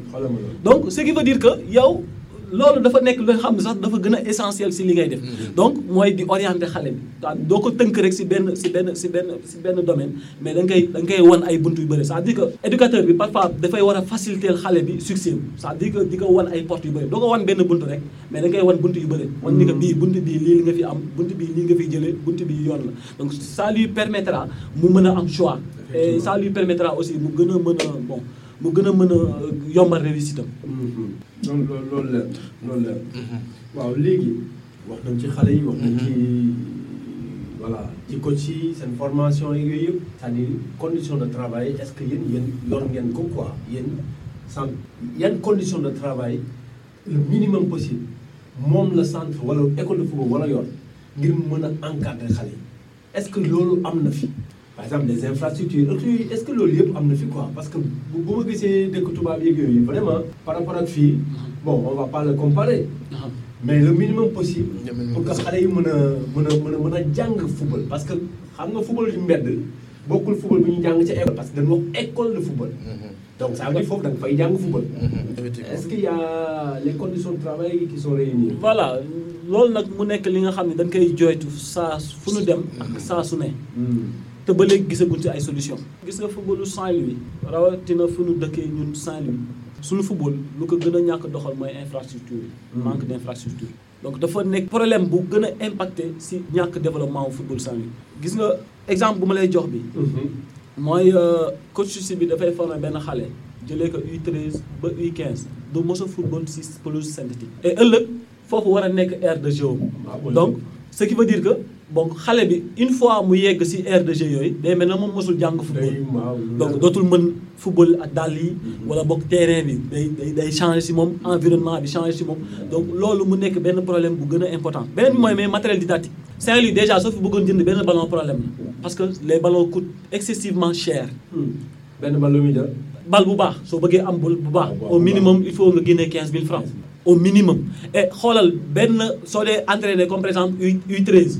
Speaker 3: Donc ce qui veut dire que yow loolu dafa nekk loo xam ne sax dafa gën a essentiel si li ngay def. Donc mooy di orienter xale bi. Doo ko tënk rek si benn si benn si benn si benn domaine mais da ngay da ngay wan ay yu bëri. C'est-à-dire que éducateur bi parfois dafay war a faciliter xale bi succès. C'est-à-dire que di ko wan ay yu bëri. Doo ko wan benn buntu rek mais da ngay wan buntu yu bëri. Wan ni que bii buntu bii lii nga fi am buntu bii lii nga fiy jëlee buntu bii yoon la. Donc ça lui permettra mu mën a am choix. Et ça lui permettra aussi mu gën a mën a bon mu gën a mën a yombal réussite am.
Speaker 2: Loolu loolu la loolu la. Waaw léegi wax nañ ci xale yi wax nañ ci voilà ci coach yi seen formation yi yooyu yëpp c'est-à-dire condition de travail est-ce que yéen yéen yor ngeen ko quoi? Yéen sant yan condition de travail le minimum possible moom la centre wala école de football wala yor ngir mën a encadrer xale yi? Est-ce que loolu am na fi? Par exemple des infrastructures. Est-ce que loolu yëpp am na fi quoi? Parce que bu bu ma gisee dëkk tubaab yeeg yooyu vraiment par rapport ak fii bon on va pas le comparer. Mais le minimum possible pour que xale yi mën a mën a mën a mën a jàng football. Parce que xam nga football yu mbedd bokkul football bu ñu jàng ci école parce que dañu wax école de football. Donc ça veut dire foofu da nga fay jàng football. Est-ce qu'il y a les conditions de travail qui sont réunies?
Speaker 3: Voilà. Loolu nag mu nekk li nga xam ne dañ koy joytu saa fu nu dem ak saa su ne te ba léegi gisaguñ ci ay solution. gis nga footballu Saint-Louis rawatina fu nu dëkkee ñun Saint-Louis suñu football lu ko gën a ñàkk doxal mooy infrastructure manque d'infrastructure. Donc dafa nekk problème bu gën a impacté si ñàkk développement wu football Saint-Louis. Gis nga exemple bu ma lay jox bi. Mooy coach si bi dafay former benn xale jëlee ko U13 ba U15 du mos a football si pelouse synthétique. Et ëllëg foofu war a nekk aire de jeu. Donc ce qui veut dire que bon xale bi une fois mu yegg ci aire de jeu yooyu day mel na moom mosul jàng football. Donc dootul mën football ak dàll yi wala boog terrain bi. Day day day changer ci moom environnement bi changer ci moom. Donc loolu mu nekk benn problème bu gën a important. Beneen bi mooy mais matériel didactique. Saint-Louis déjà soo fi bëggoon jënd benn ballon problème la. Parce que les ballons coûtent excessivement cher.
Speaker 2: Benn ballon mi
Speaker 3: bal bu baax. Soo bëggee am bal bu baax au minimum il faut nga génnee 15 000 francs. Au minimum. Et xoolal benn soo dee entraîné comme par exemple U U13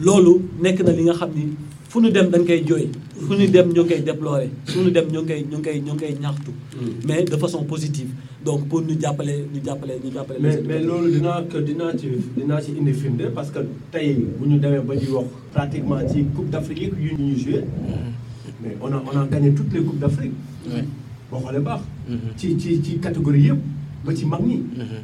Speaker 3: loolu nekk na li nga xam ni fu ñu dem dañ koy jooy fu ñu dem ñu ngi koy déplorer fu ñu dem ñu ngi koy ñu ngi koy ñu ngi koy ñaxtu. Mais de façon positive. Donc pour ñu jàppale ñu jàppale ñu jàppale
Speaker 2: mais mais loolu dinaa ko dinaa ci dinaa ci indi firnde parce que tey bu ñu demee ba di wax pratiquement ci coupe d'Afrique yu ñu joué mais on a on a gagné toutes les coupes d'Afrique. Boo xoolee baax. Ci ci ci catégorie yëpp ba ci mag ñi.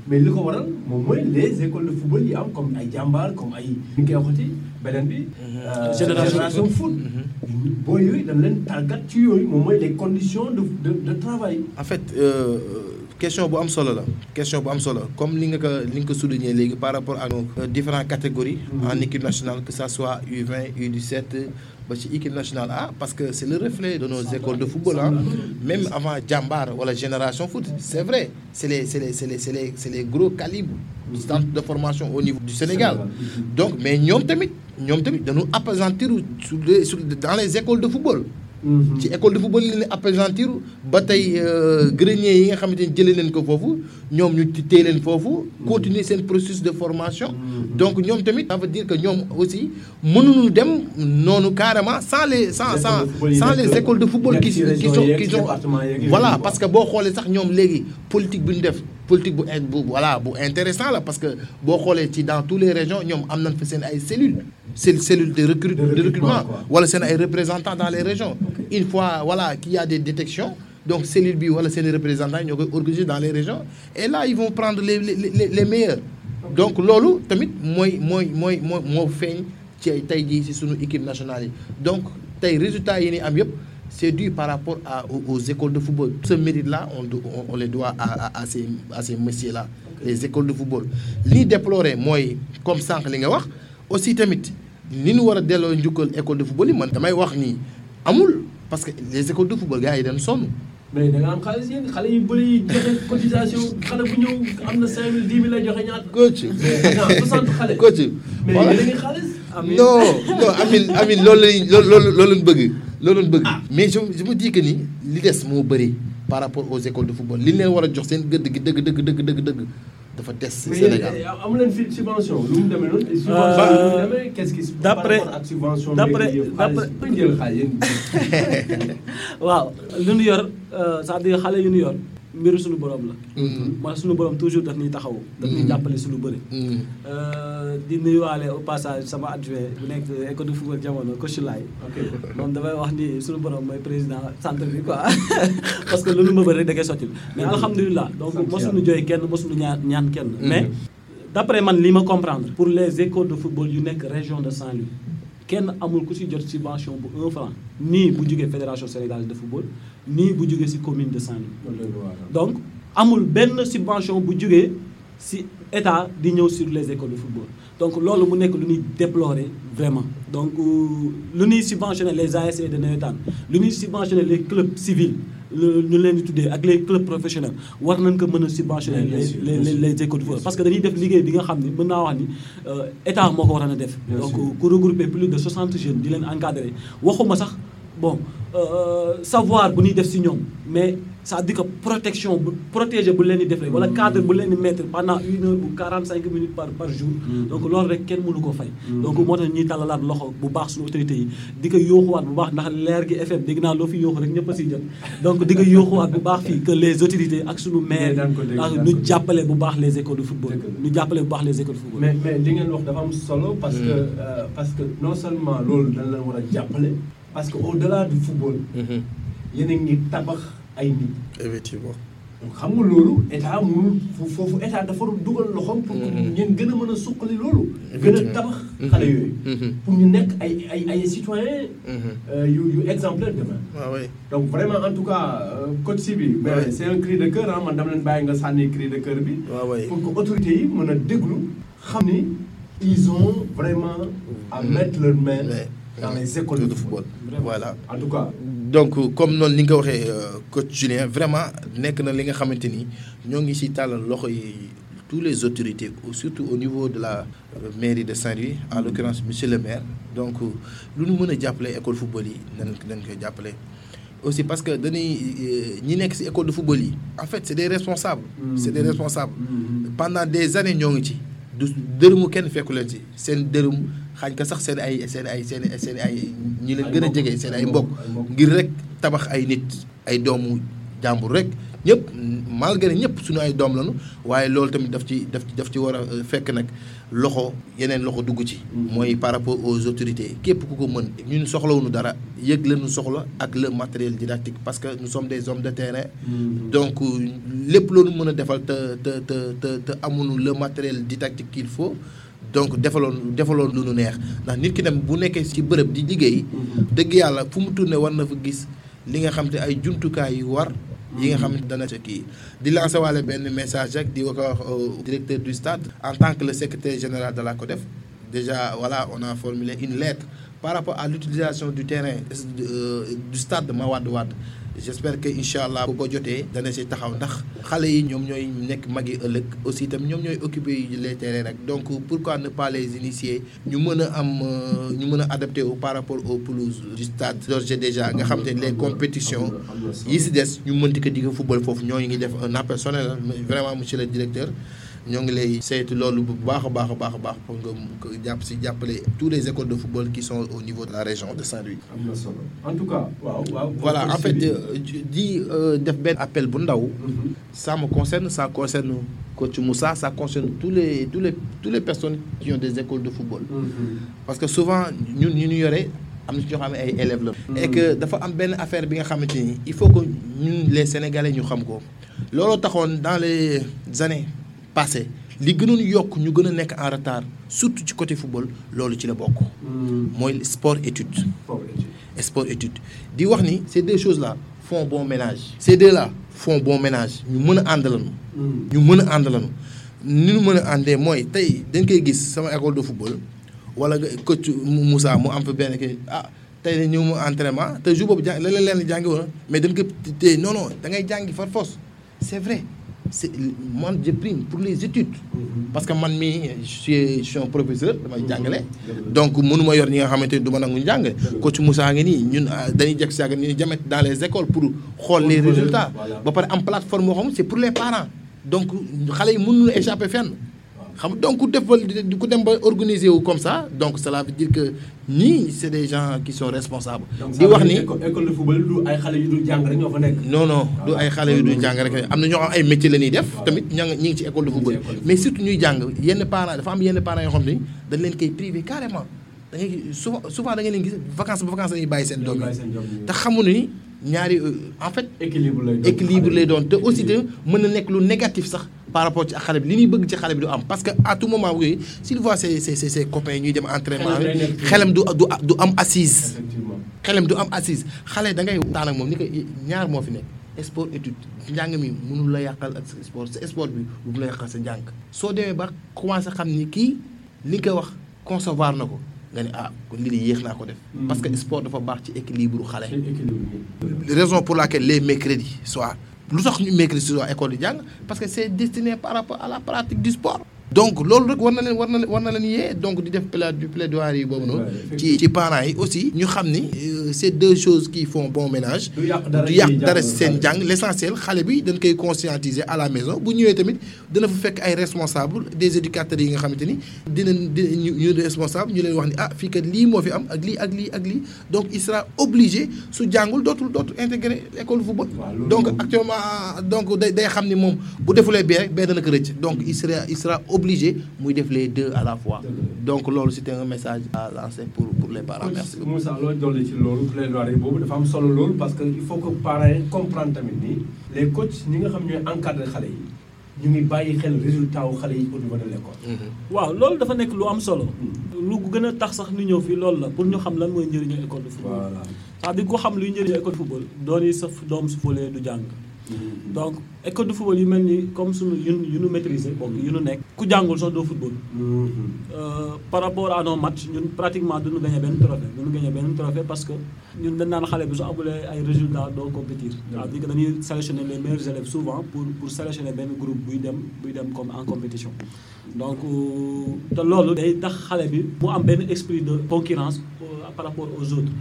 Speaker 2: Mais li ko waral moom mooy les écoles de football yi am comme ay jàmbaar comme ay ni koy waxati beneen bi génération foot. boo yooyu dañ leen tàggat ci yooyu moom mooy les conditions de de de travail.
Speaker 4: En fait question bu am solo la. Question bu am solo. Comme li nga ko li nga ko souligné léegi par rapport à nos différentes catégories en équipe nationale que ça soit U20 U17 A parce que c'est le reflet de nos écoles de football hein. Même avant Jambar wala génération foot c'est vrai c'est les c'est les c'est les c'est les c'est les gros calibres de formation au niveau du Sénégal. Donc mais ñoom tamit ñoom dans les écoles de football ci école de football yi leen appesantir ba tey grenier yi nga xamante ni jëlee leen ko foofu ñoom ñu téye leen foofu continuer seen processus de formation. Donc ñoom tamit ça veut dire que ñoom aussi mënuñu dem noonu carrément sans les sans sans sans les écoles de football qui qui sont qui sont voilà parce que boo xoolee sax ñoom léegi politique bi ñu def politique bu bu voilà bu intéressant la parce que boo xoolee ci dans toutes les régions ñoom am nañ fa seen ay cellules cellule de recrut de recrutement wala seen ay représentants dans les régions. Une fois voilà qu'il y a des détections donc cellule bi wala seen représentants ñoo koy organiser dans les régions. Et là ils vont prendre les les les, les meilleurs. Donc loolu tamit mooy mooy mooy moo moo feeñ ci ay tey jii si suñu équipe nationale yi. Donc tey résultats yi ni am yëpp c'est dû par rapport à aux, aux écoles de football. Ce mérite là on on, on les doit à à, à ces à ces messieurs là les écoles de football. Li ñu déploré mooy comme wax aussi tamit ni école de football damay wax nii amul. Parce que les écoles de football gars yi dañ sonn.
Speaker 2: Mais da nga am xaalis yéen xale yu bëri yi joxe cotisation xale bu ñëw am na 5000 10 000 lay joxe ñaata.
Speaker 4: coach.
Speaker 2: Mais non 60 xale.
Speaker 4: coach.
Speaker 2: Mais
Speaker 4: voilà.
Speaker 2: yéen a ngi xaalis.
Speaker 4: non non Amine Amine loolu lañ loolu loolu loolu lañ bëgg loolu lañ bëgg mais je je me dis que ni li des moo bëri par rapport aux écoles de football li leen war a jox seen gëdd gi dëgg dëgg dëgg dëgg dëgg dafa des si
Speaker 2: mais
Speaker 4: Sénégal
Speaker 2: yéen amu leen fi subvention lu mu demee noonu. subvention lu mu demee qu'est-ce qui se passe par rapport ak subvention.
Speaker 3: d'après- d'après-
Speaker 2: jël xaalis
Speaker 3: waaw lu ñu yor euh, c'est-à-dire xale yu ñu yor mbiru suñu borom la. mooy suñu borom toujours daf ñuy taxawu. daf ñuy jàppale suñu bëri.
Speaker 4: Mm.
Speaker 3: Euh, di nuyuwaale au passage sama adjoint bu nekk école de football jamono coach moom dafay wax ni suñu borom mooy président centre bi quoi. Parce que lu nu mëbër rek da koy sotti mais alhamdulilah donc mosuñu jooy kenn mosuñu ñaan ñaan kenn. Mais d'après man li ma comprendre pour les écoles de football yu nekk région de Saint-Louis kenn amul ku ci jot subvention bu un franc nii bu jógee fédération sénégalaise de football nii bu jógee ci commune de Saint-Louis. Donc amul benn subvention bu jógee ci état di ñëw sur les écoles de football. Donc loolu mu nekk lu ñuy déplorer vraiment. Donc euh, lu ñuy subventionner les ASC de nawetaan lu ñuy subventionner les clubs civils ñu leen di tuddee ak les clubs professionnels war nañ ko mën a subventionner les les les écoles de football. Parce que dañuy def liggéey bi nga xam ni mën naa wax ni euh, état moo ko a def. Donc ku regrouper plus de 60 jeunes di leen encadrer. Waxuma sax bon savoir bu ñuy def ci ñoom. Mais c'est-à-dire que protection bu protéger bu leen di def rek wala cadre bu leen di mettre pendant une heure ou 45 minutes par par jour. Donc loolu rek kenn mënu ko fay. Donc moo tax ñuy tàllalaat loxo bu baax suñu autorités yi. Di ko yóoxuwaat bu baax ndax leer gi FM dégg naa loo fi yóoxu rek ñëpp a siy jot. Donc di ko yóoxuwaat bu baax fii que les autorités ak suñu maire ak ñu jàppale bu baax les écoles de football. Ñu jàppale bu baax les écoles de football.
Speaker 2: Mais mais li ngeen wax dafa am solo parce que euh, parce que non seulement loolu dañ leen war a jàppale parce que au delà du football
Speaker 4: Mhm.
Speaker 2: yéen a ngi tabax ay nit
Speaker 4: effectivement
Speaker 2: donc xam nga loolu état mënul fu- foofu état dafa dugal loxoom pour que
Speaker 4: Mhm.
Speaker 2: ngeen gën a mën a suqali loolu gën a
Speaker 4: Effectivement.
Speaker 2: tabax
Speaker 4: Mhm.
Speaker 2: xale yooyu pour ñu nekk ay ay ay citoyens euh, yu yu exemplaires demain
Speaker 4: waaw oui
Speaker 2: donc vraiment en tout cas euh, coach si bi mais
Speaker 4: Ouais.
Speaker 2: c'est un cri de cœur ah man dama leen bàyyi nga sànni cri de cœur bi
Speaker 4: oui
Speaker 2: pour que autorités yi mën a déglu xam ni ils ont vraiment à mettre leur main. Dans les écoles de football.
Speaker 4: Voilà.
Speaker 2: En tout cas.
Speaker 4: Donc comme noonu li nga ko waxee euh, coach Julien vraiment nekk na li nga xamante ni ñoo ngi ci tàllal loxo yi tous les autorités au- surtout au niveau de la euh, mairie de Saint-Louis en l'occurrence monsieur le maire. Donc euh, lu nu mën a jàppale école football yi nañ nañ koy jàppale. Aussi parce que dañuy ñi nekk ci école de football yi en fait c'est des responsables. C'est des responsables. Pendant des années ñoo ngi ci. Du dërëmu kenn fekku leen ci. Seen dërëm xaañ ko sax seen ay seen ay seen seen ay ñi leen
Speaker 2: Ay
Speaker 4: gën a
Speaker 2: mbokk,
Speaker 4: jege seen ay
Speaker 2: ay
Speaker 4: mbokk
Speaker 2: mbokk, ay mbokk.
Speaker 4: ngir rek tabax ay nit ay doomu jàmbur rek ñëpp malgré ñëpp suñu ay doom lañu waaye loolu tamit daf ci daf ci daf ci war a euh, fekk nag loxo yeneen loxo dugg ci. mooy par rapport aux autorités képp ku ko mën ñun soxlawuñu dara yëg la ñu soxla ak le matériel didactique parce que nous sommes des hommes de terrain. donc lépp loolu mën a defal te te te te te amuñu le matériel didactique qu'il faut. Donc defaloon defaloon lu nu neex ndax nit ki dem bu nekkee ci bërëb di liggéey. dëgg yàlla fu mu tourné war na fa gis li nga xam te ay jumtukaay yu war. yi nga xam ne dana ca kii di lancer waale benn message rek di ko wax au directeur du stade en tant que le secrétaire général de la CODEF déjà voilà on a formulé une lettre par rapport à l'utilisation du terrain euh, du stade de Mawade Wade j'espère que incha allah bu ko jotee dana si taxaw. Ndax xale yi ñoom ñooy nekk mag yi aussi itam ñoom ñooy occuper les terrains rek. Donc pourquoi ne pas les initier? Ñu mën am ñu mën a adapté wu par rapport aux pelouses du stade d'ores déjà. Nga xam te les compétitions yi si des ñu mënti ko di ko football foofu. Ñoo ngi def un appel personnel vraiment monsieur le directeur ñoo ngi lay saytu loolu bu baax a baax a baax a baax pour nga jàpp si jàppale tous les écoles de football qui sont au niveau de la région de Saint-Louis.
Speaker 2: am na solo en tout cas waaw waaw.
Speaker 4: voilà en fait di def benn appel bu ndaw. ça me concerne ça concerne coach Moussa ça concerne tous les tous les tous les personnes qui ont des écoles de football. parce que souvent ñun ñu ñu yore am na ci ñoo xam ne ay élèves la. et que dafa am benn affaire bi nga xamante ni il faut que ñun les sénégalais ñu xam ko looloo taxoon dans les années. Passé li gënoon yokk ñu gën a nekk en retard surtout ci côté football loolu ci la bokk. mooy sport étude. sport étude di wax ni ces deux choses là font bon ménage. ces deux là font bon ménage ñu mën a àndalanu. ñu mën a àndalanu ni ñu mën a àndee mooy tey dañ koy gis sama école de football wala nga coach Moussa mu am fa benn kii ah. tey ñëw mu entraînement te jour boobu jàng la leen jàngi woon mais dañ ko téye non non da ngay jàngi far force c'est vrai c'est man je prime pour les études. Parce que man mii je suis je suis un professeur damay jàngale. Donc mënuma yor ñi nga xamante ni du ma nangu jàng coach Moussa ngi nii ñun dañuy jekk si ñu jamet dans les écoles pour xool les résultats. ba pare am plateforme xam c'est pour les parents. Donc xale yi mënuñu échapper fenn. Xam donc def ba ku dem ba organiser wu comme ça donc cela veut dire que ñii c'est des gens qui sont responsables. di wax ni
Speaker 2: école de football du ay xale yu dul jàng rek ñoo fa nekk.
Speaker 4: non non du ay xale yu dul jàng rek am na ñoo xam ay métiers la ñuy def. tamit ña ñi ngi ci école de football. mais surtout ñuy jàng yenn parents dafa am yenn parents yoo xam ni dañ leen koy privé carrément da ngay souvent souvent da ngay leen gis vacances ba vacances dañuy bàyyi seen doom yi te xamuñu ni ñaari en fait.
Speaker 2: équilibre lay doon
Speaker 4: équilibre lay doon. te aussi te mën na nekk lu négatif sax. par rapport ci xale bi. Li ñuy bëgg ci xale bi du am. Parce que à tout moment bu s'il voit ses ses ses copains ñuy dem entraînement xelam du du du am assise. Xelam du am assise. Xale da ngay taan ak moom ni ko ñaar moo fi nekk. Sport étude. Njàng mi mënul la yàqal ak sport. Sa sport bi bu la yàqal sa njàng. Soo demee ba commencé xam ni kii li nga wax concevoir na ko nga ne ah kon lii yéex naa ko def. Parce que sport dafa baax ci équilibre xale raison pour laquelle les mercredis soir lu tax ñu mercredi soir école di jàng parce que c'est destiné par rapport à la pratique du sport donc loolu rek war na leen war na war na leen yee. Donc di def pla du plaidoirie yi boobu noonu. Ci ci parents yi aussi ñu xam ni c'est deux choses qui font bon ménage.
Speaker 2: Du yàq dara
Speaker 4: du yàq dara seen jàng. L'essentiel xale bi dañ koy conscientiser à la maison. Bu ñëwee tamit dina fa fekk ay responsables des éducateurs yi nga xamante ni dinañ dina ñu ñu responsable ñu leen wax ni ah fii kat lii moo fi am ak lii ak lii ak lii. Donc il sera obligé su jàngul dootul dootul intégrer école de football. Donc actuellement donc day day xam ni moom bu defulee bee rek bee dana ko rëcc. Donc il sera il sera obligé muy def les deux à la fois donc loolu c'était un message à lancer pour pour les parents merci beaucoup.
Speaker 2: Moussa loo dolli ci loolu plaidoirie boobu dafa am solo loolu parce que il faut que parents yi comprendre tamit ni les coachs ñi nga xam ñooy encadrer xale yi ñu ngi bàyyi xel résultat wu xale yi au niveau de l'école.
Speaker 3: waaw loolu dafa nekk lu am solo. lu gën a tax sax ñu ñëw fii loolu la pour ñu xam lan mooy njëriñu école de football.
Speaker 2: voilà
Speaker 3: c'est-à-dire ko xam luy njëriñu école de football doon yi sa doom su foolee du jàng. donc école de football yu mel ni comme suñu yu yu nu maîtriser bokk yu nu nekk. ku jàngul sax doo football. par rapport à nos matchs ñun pratiquement duñu gagné benn trophée duñu gagné benn trophée parce que ñun dañ naan xale bi su amulee ay résultats doo compétir. c'est-à-dire que dañuy sélectionner les meilleurs élèves souvent pour pour sélectionner benn groupe buy dem buy dem comme en compétition. donc te loolu day tax xale bi mu am benn esprit de concurrence par rapport aux autres.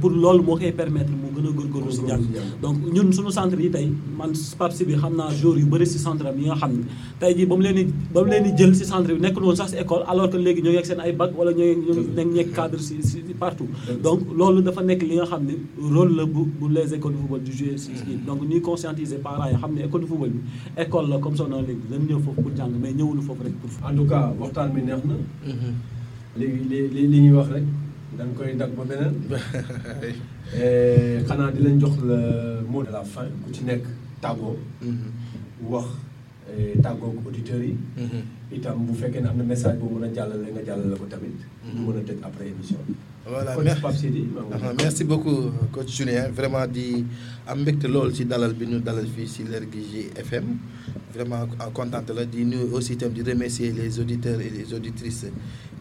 Speaker 3: pour loolu moo koy permettre mu gën a góorgóorlu si jàng donc ñun suñu centre yi tey man Pape Sibi xam naa jour yu bëri si centre yi nga xam ne tey jii ba mu leen di ba mu leen di jël si centre bi nekkul woon sax si école alors que léegi ñoo ngi ak seen ay bac wala ñoo ngi nekk nekk cadre si si partout. Donc loolu dafa nekk li nga xam ne rôle la bu bu les écoles de football du jouer si kii. Donc ñuy conscientiser parents yi xam ne école de football bi école la comme son nom léegi dañ ñëw foofu pour jàng mais ñëwuñu foofu rek pour
Speaker 2: en tout cas waxtaan bi neex na. Léegi li li ñuy wax rek dañ koy dag ba beneen. Xanaa di leen jox le mot de la fin ku ci nekk tàggoo wax ko auditeurs yi. Itam bu fekkee ne am na message boo mën a jàllale nga jàllale ko tamit. Ñu mën a tëj après émission bi.
Speaker 4: Voilà merci. Beaucoup coach Julien vraiment di am mbégte lool ci dalal bi ñu dalal fii ci Lergui FM vraiment en content la di nuyu aussi itam di remercier les auditeurs et les auditrices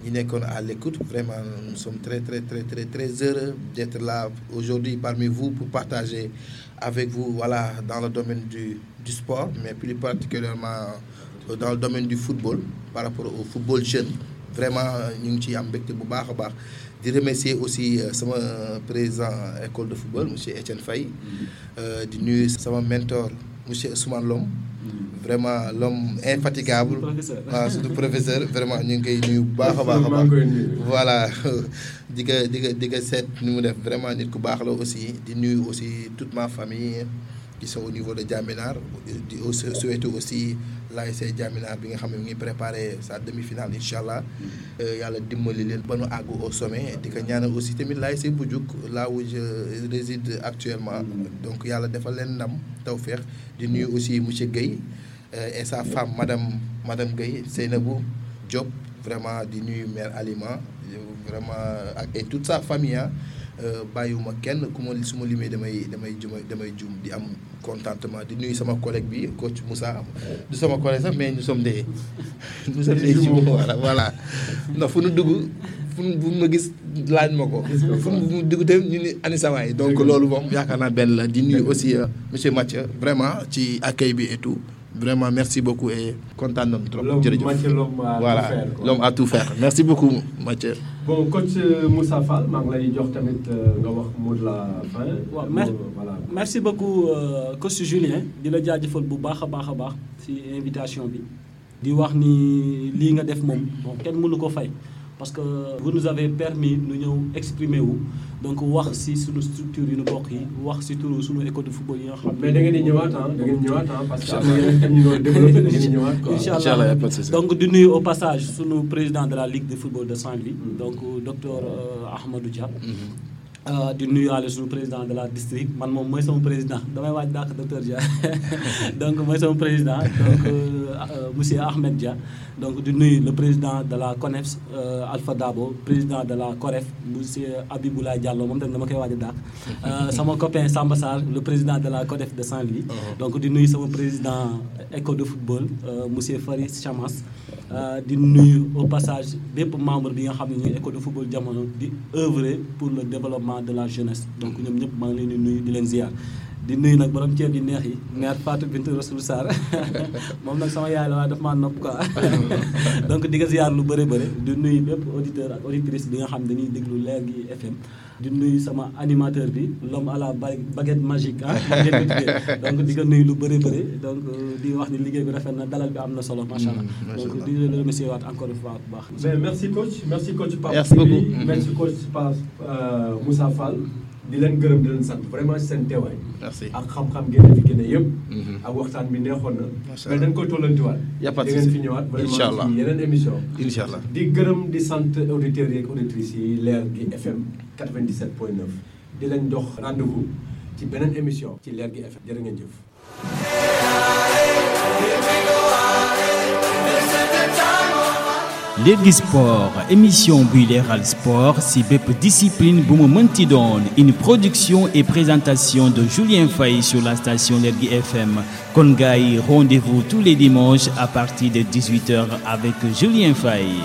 Speaker 4: ñi nekkoon à l'écoute. Vraiment nous sommes très très très très très heureux d'être là aujourd'hui parmi vous pour partager avec vous voilà dans le domaine du du sport mais plus particulièrement dans le domaine du football par rapport au football jeune. Vraiment baax a baax. Di remercier aussi sama président école de football monsieur Etienne Faye. Di nuyu sama mentor monsieur Ousmane Lom. Vraiment l'homme infatigable. Waaw surtout professeur. Vraiment ñu ngi koy nuyu bu baax a baax a baax. Voilà di ko di ko di ko seet ni mu def. Vraiment nit ku baax la aussi. Di nuyu aussi toute ma famille qui sont au niveau de Diaminar di souhaiter aussi l'ASC Diaminar bi nga xam ne mu ngi préparer sa demi-finale incha allah yàlla dimbali leen ba nu àgg au sommet. Di ko ñaanal aussi tamit l'ASC Bujuk là où je réside actuellement. Donc yàlla defal leen ndam tawféex. Di nuyu aussi monsieur Guèye et sa femme madame madame Gueye Seynabou Diop. Vraiment di nuyu mère Alima vraiment ak et toute sa famille ah bàyyiwuma kenn ku ma su ma limee damay damay juma damay jum di am contentement di nuyu sama collègue bi coach Moussa. Du sama collègue sax mais nous sommes des nous sommes des jumeaux voilà voilà. Ndax fu nu dugg fu bu ma gis laaj ma ko. Fu mu dugg te ñu ni ani sawaay donc loolu moom yaakaar naa benn la. Di nuyu aussi monsieur Mathieu vraiment ci accueil bi et tout vraiment merci beaucoup et kontaan nañu trop. jërëjëf
Speaker 2: Mathieu l'homme à
Speaker 4: voilà
Speaker 2: tout faire,
Speaker 4: l'homme à tout faire merci beaucoup Mathieu.
Speaker 2: bon coach Moussa Fall maa ngi lay jox tamit nga wax mot de la fin.
Speaker 3: waaw mer
Speaker 2: voilà.
Speaker 3: merci beaucoup euh, coach Julien di la jaajëfal bu baax a baax a baax ci invitation bi di wax ni lii nga def moom bon kenn mënu ko fay parce que vous nous avez permis nu ñëw exprimer wu donc wax ci sunu structure yu nu bokk yi wax ci turu sunu école de football yi nga xam ne
Speaker 2: mais da ngeen di ñëwaat ah da ngeen di ñëwaat ah parce que am na yeneen thèmes yu doon développé da ngeen di ñëwaat quoi.
Speaker 3: Donc di nuyu au passage sunu président de la ligue de football de Saint-Louis donc docteur euh, Ahmadou Dia. Euh, di nuyuwaale suñu président de la district. Man moom mooy sama président. Damay waaj dàq docteur Dia. Donc mooy sama président. Donc euh, euh, monsieur Ahmed Dia. Donc di nuyu le président de la CONEFS euh, Alpha Dabo président de la COREF monsieur Abiboulaye Diallo. Moom tamit dama koy waaj a dàq. Euh, sama copain Samba Sarr le président de la CODEF de Saint-Louis. Donc di nuyu sama président école de football euh, monsieur Faris Chamas. Euh, di nuyu au passage bépp membre bi nga xam ne ñu ngi école de football jamono di œuvrer pour le développement de la jeunesse. Donc ñoom ñëpp maa ngi leen di nuyu di leen ziar di nuyu nag borom ceeb yi neex yi mère Fatou Bintou Rasoul Sarr moom nag sama yaay la waaye daf maa nopp quoi donc di nga ziar lu bëri bëri di nuyu bépp auditeur ak auditrice bi nga xam dañuy déglu Lergui FM di nuyu sama animateur bi l'homme à la ba- baguette magique ah donc di nga nuyu lu bëri bëri donc di wax ni liggéey bi rafet na dalal bi am na solo macha allah donc di leen remercier waat encore une fois bu baax
Speaker 2: mais merci coach. Merci coach Pape
Speaker 4: Merci beaucoup.
Speaker 2: merci coach Pape euh, Moussa Fall di leen gërëm di leen sant vraiment seen teewaay.
Speaker 4: merci.
Speaker 2: ak xam-xam ngeen fi génne yëpp.
Speaker 4: Mhm.
Speaker 2: ak waxtaan bi neexoon na.
Speaker 4: Macha
Speaker 2: mais dañ koy tollantiwaat.
Speaker 4: Y a pas
Speaker 2: ngeen fi ñëwaat vraiment ci yeneen émission
Speaker 4: incha allah.
Speaker 2: di gërëm di sant auditeurs ak auditrices yi Lergui FM 97.9 di leen jox rendez-vous ci beneen émission ci Lergui FM jërë ngeen jëf.
Speaker 1: Lergui Sport émission buy sport ci discipline bu mu mënti doon. Une production et présentation de Julien Faye sur la station Lergui FM kon gars yi rendez-vous tous les dimanches à partir de 18h avec Julien Faye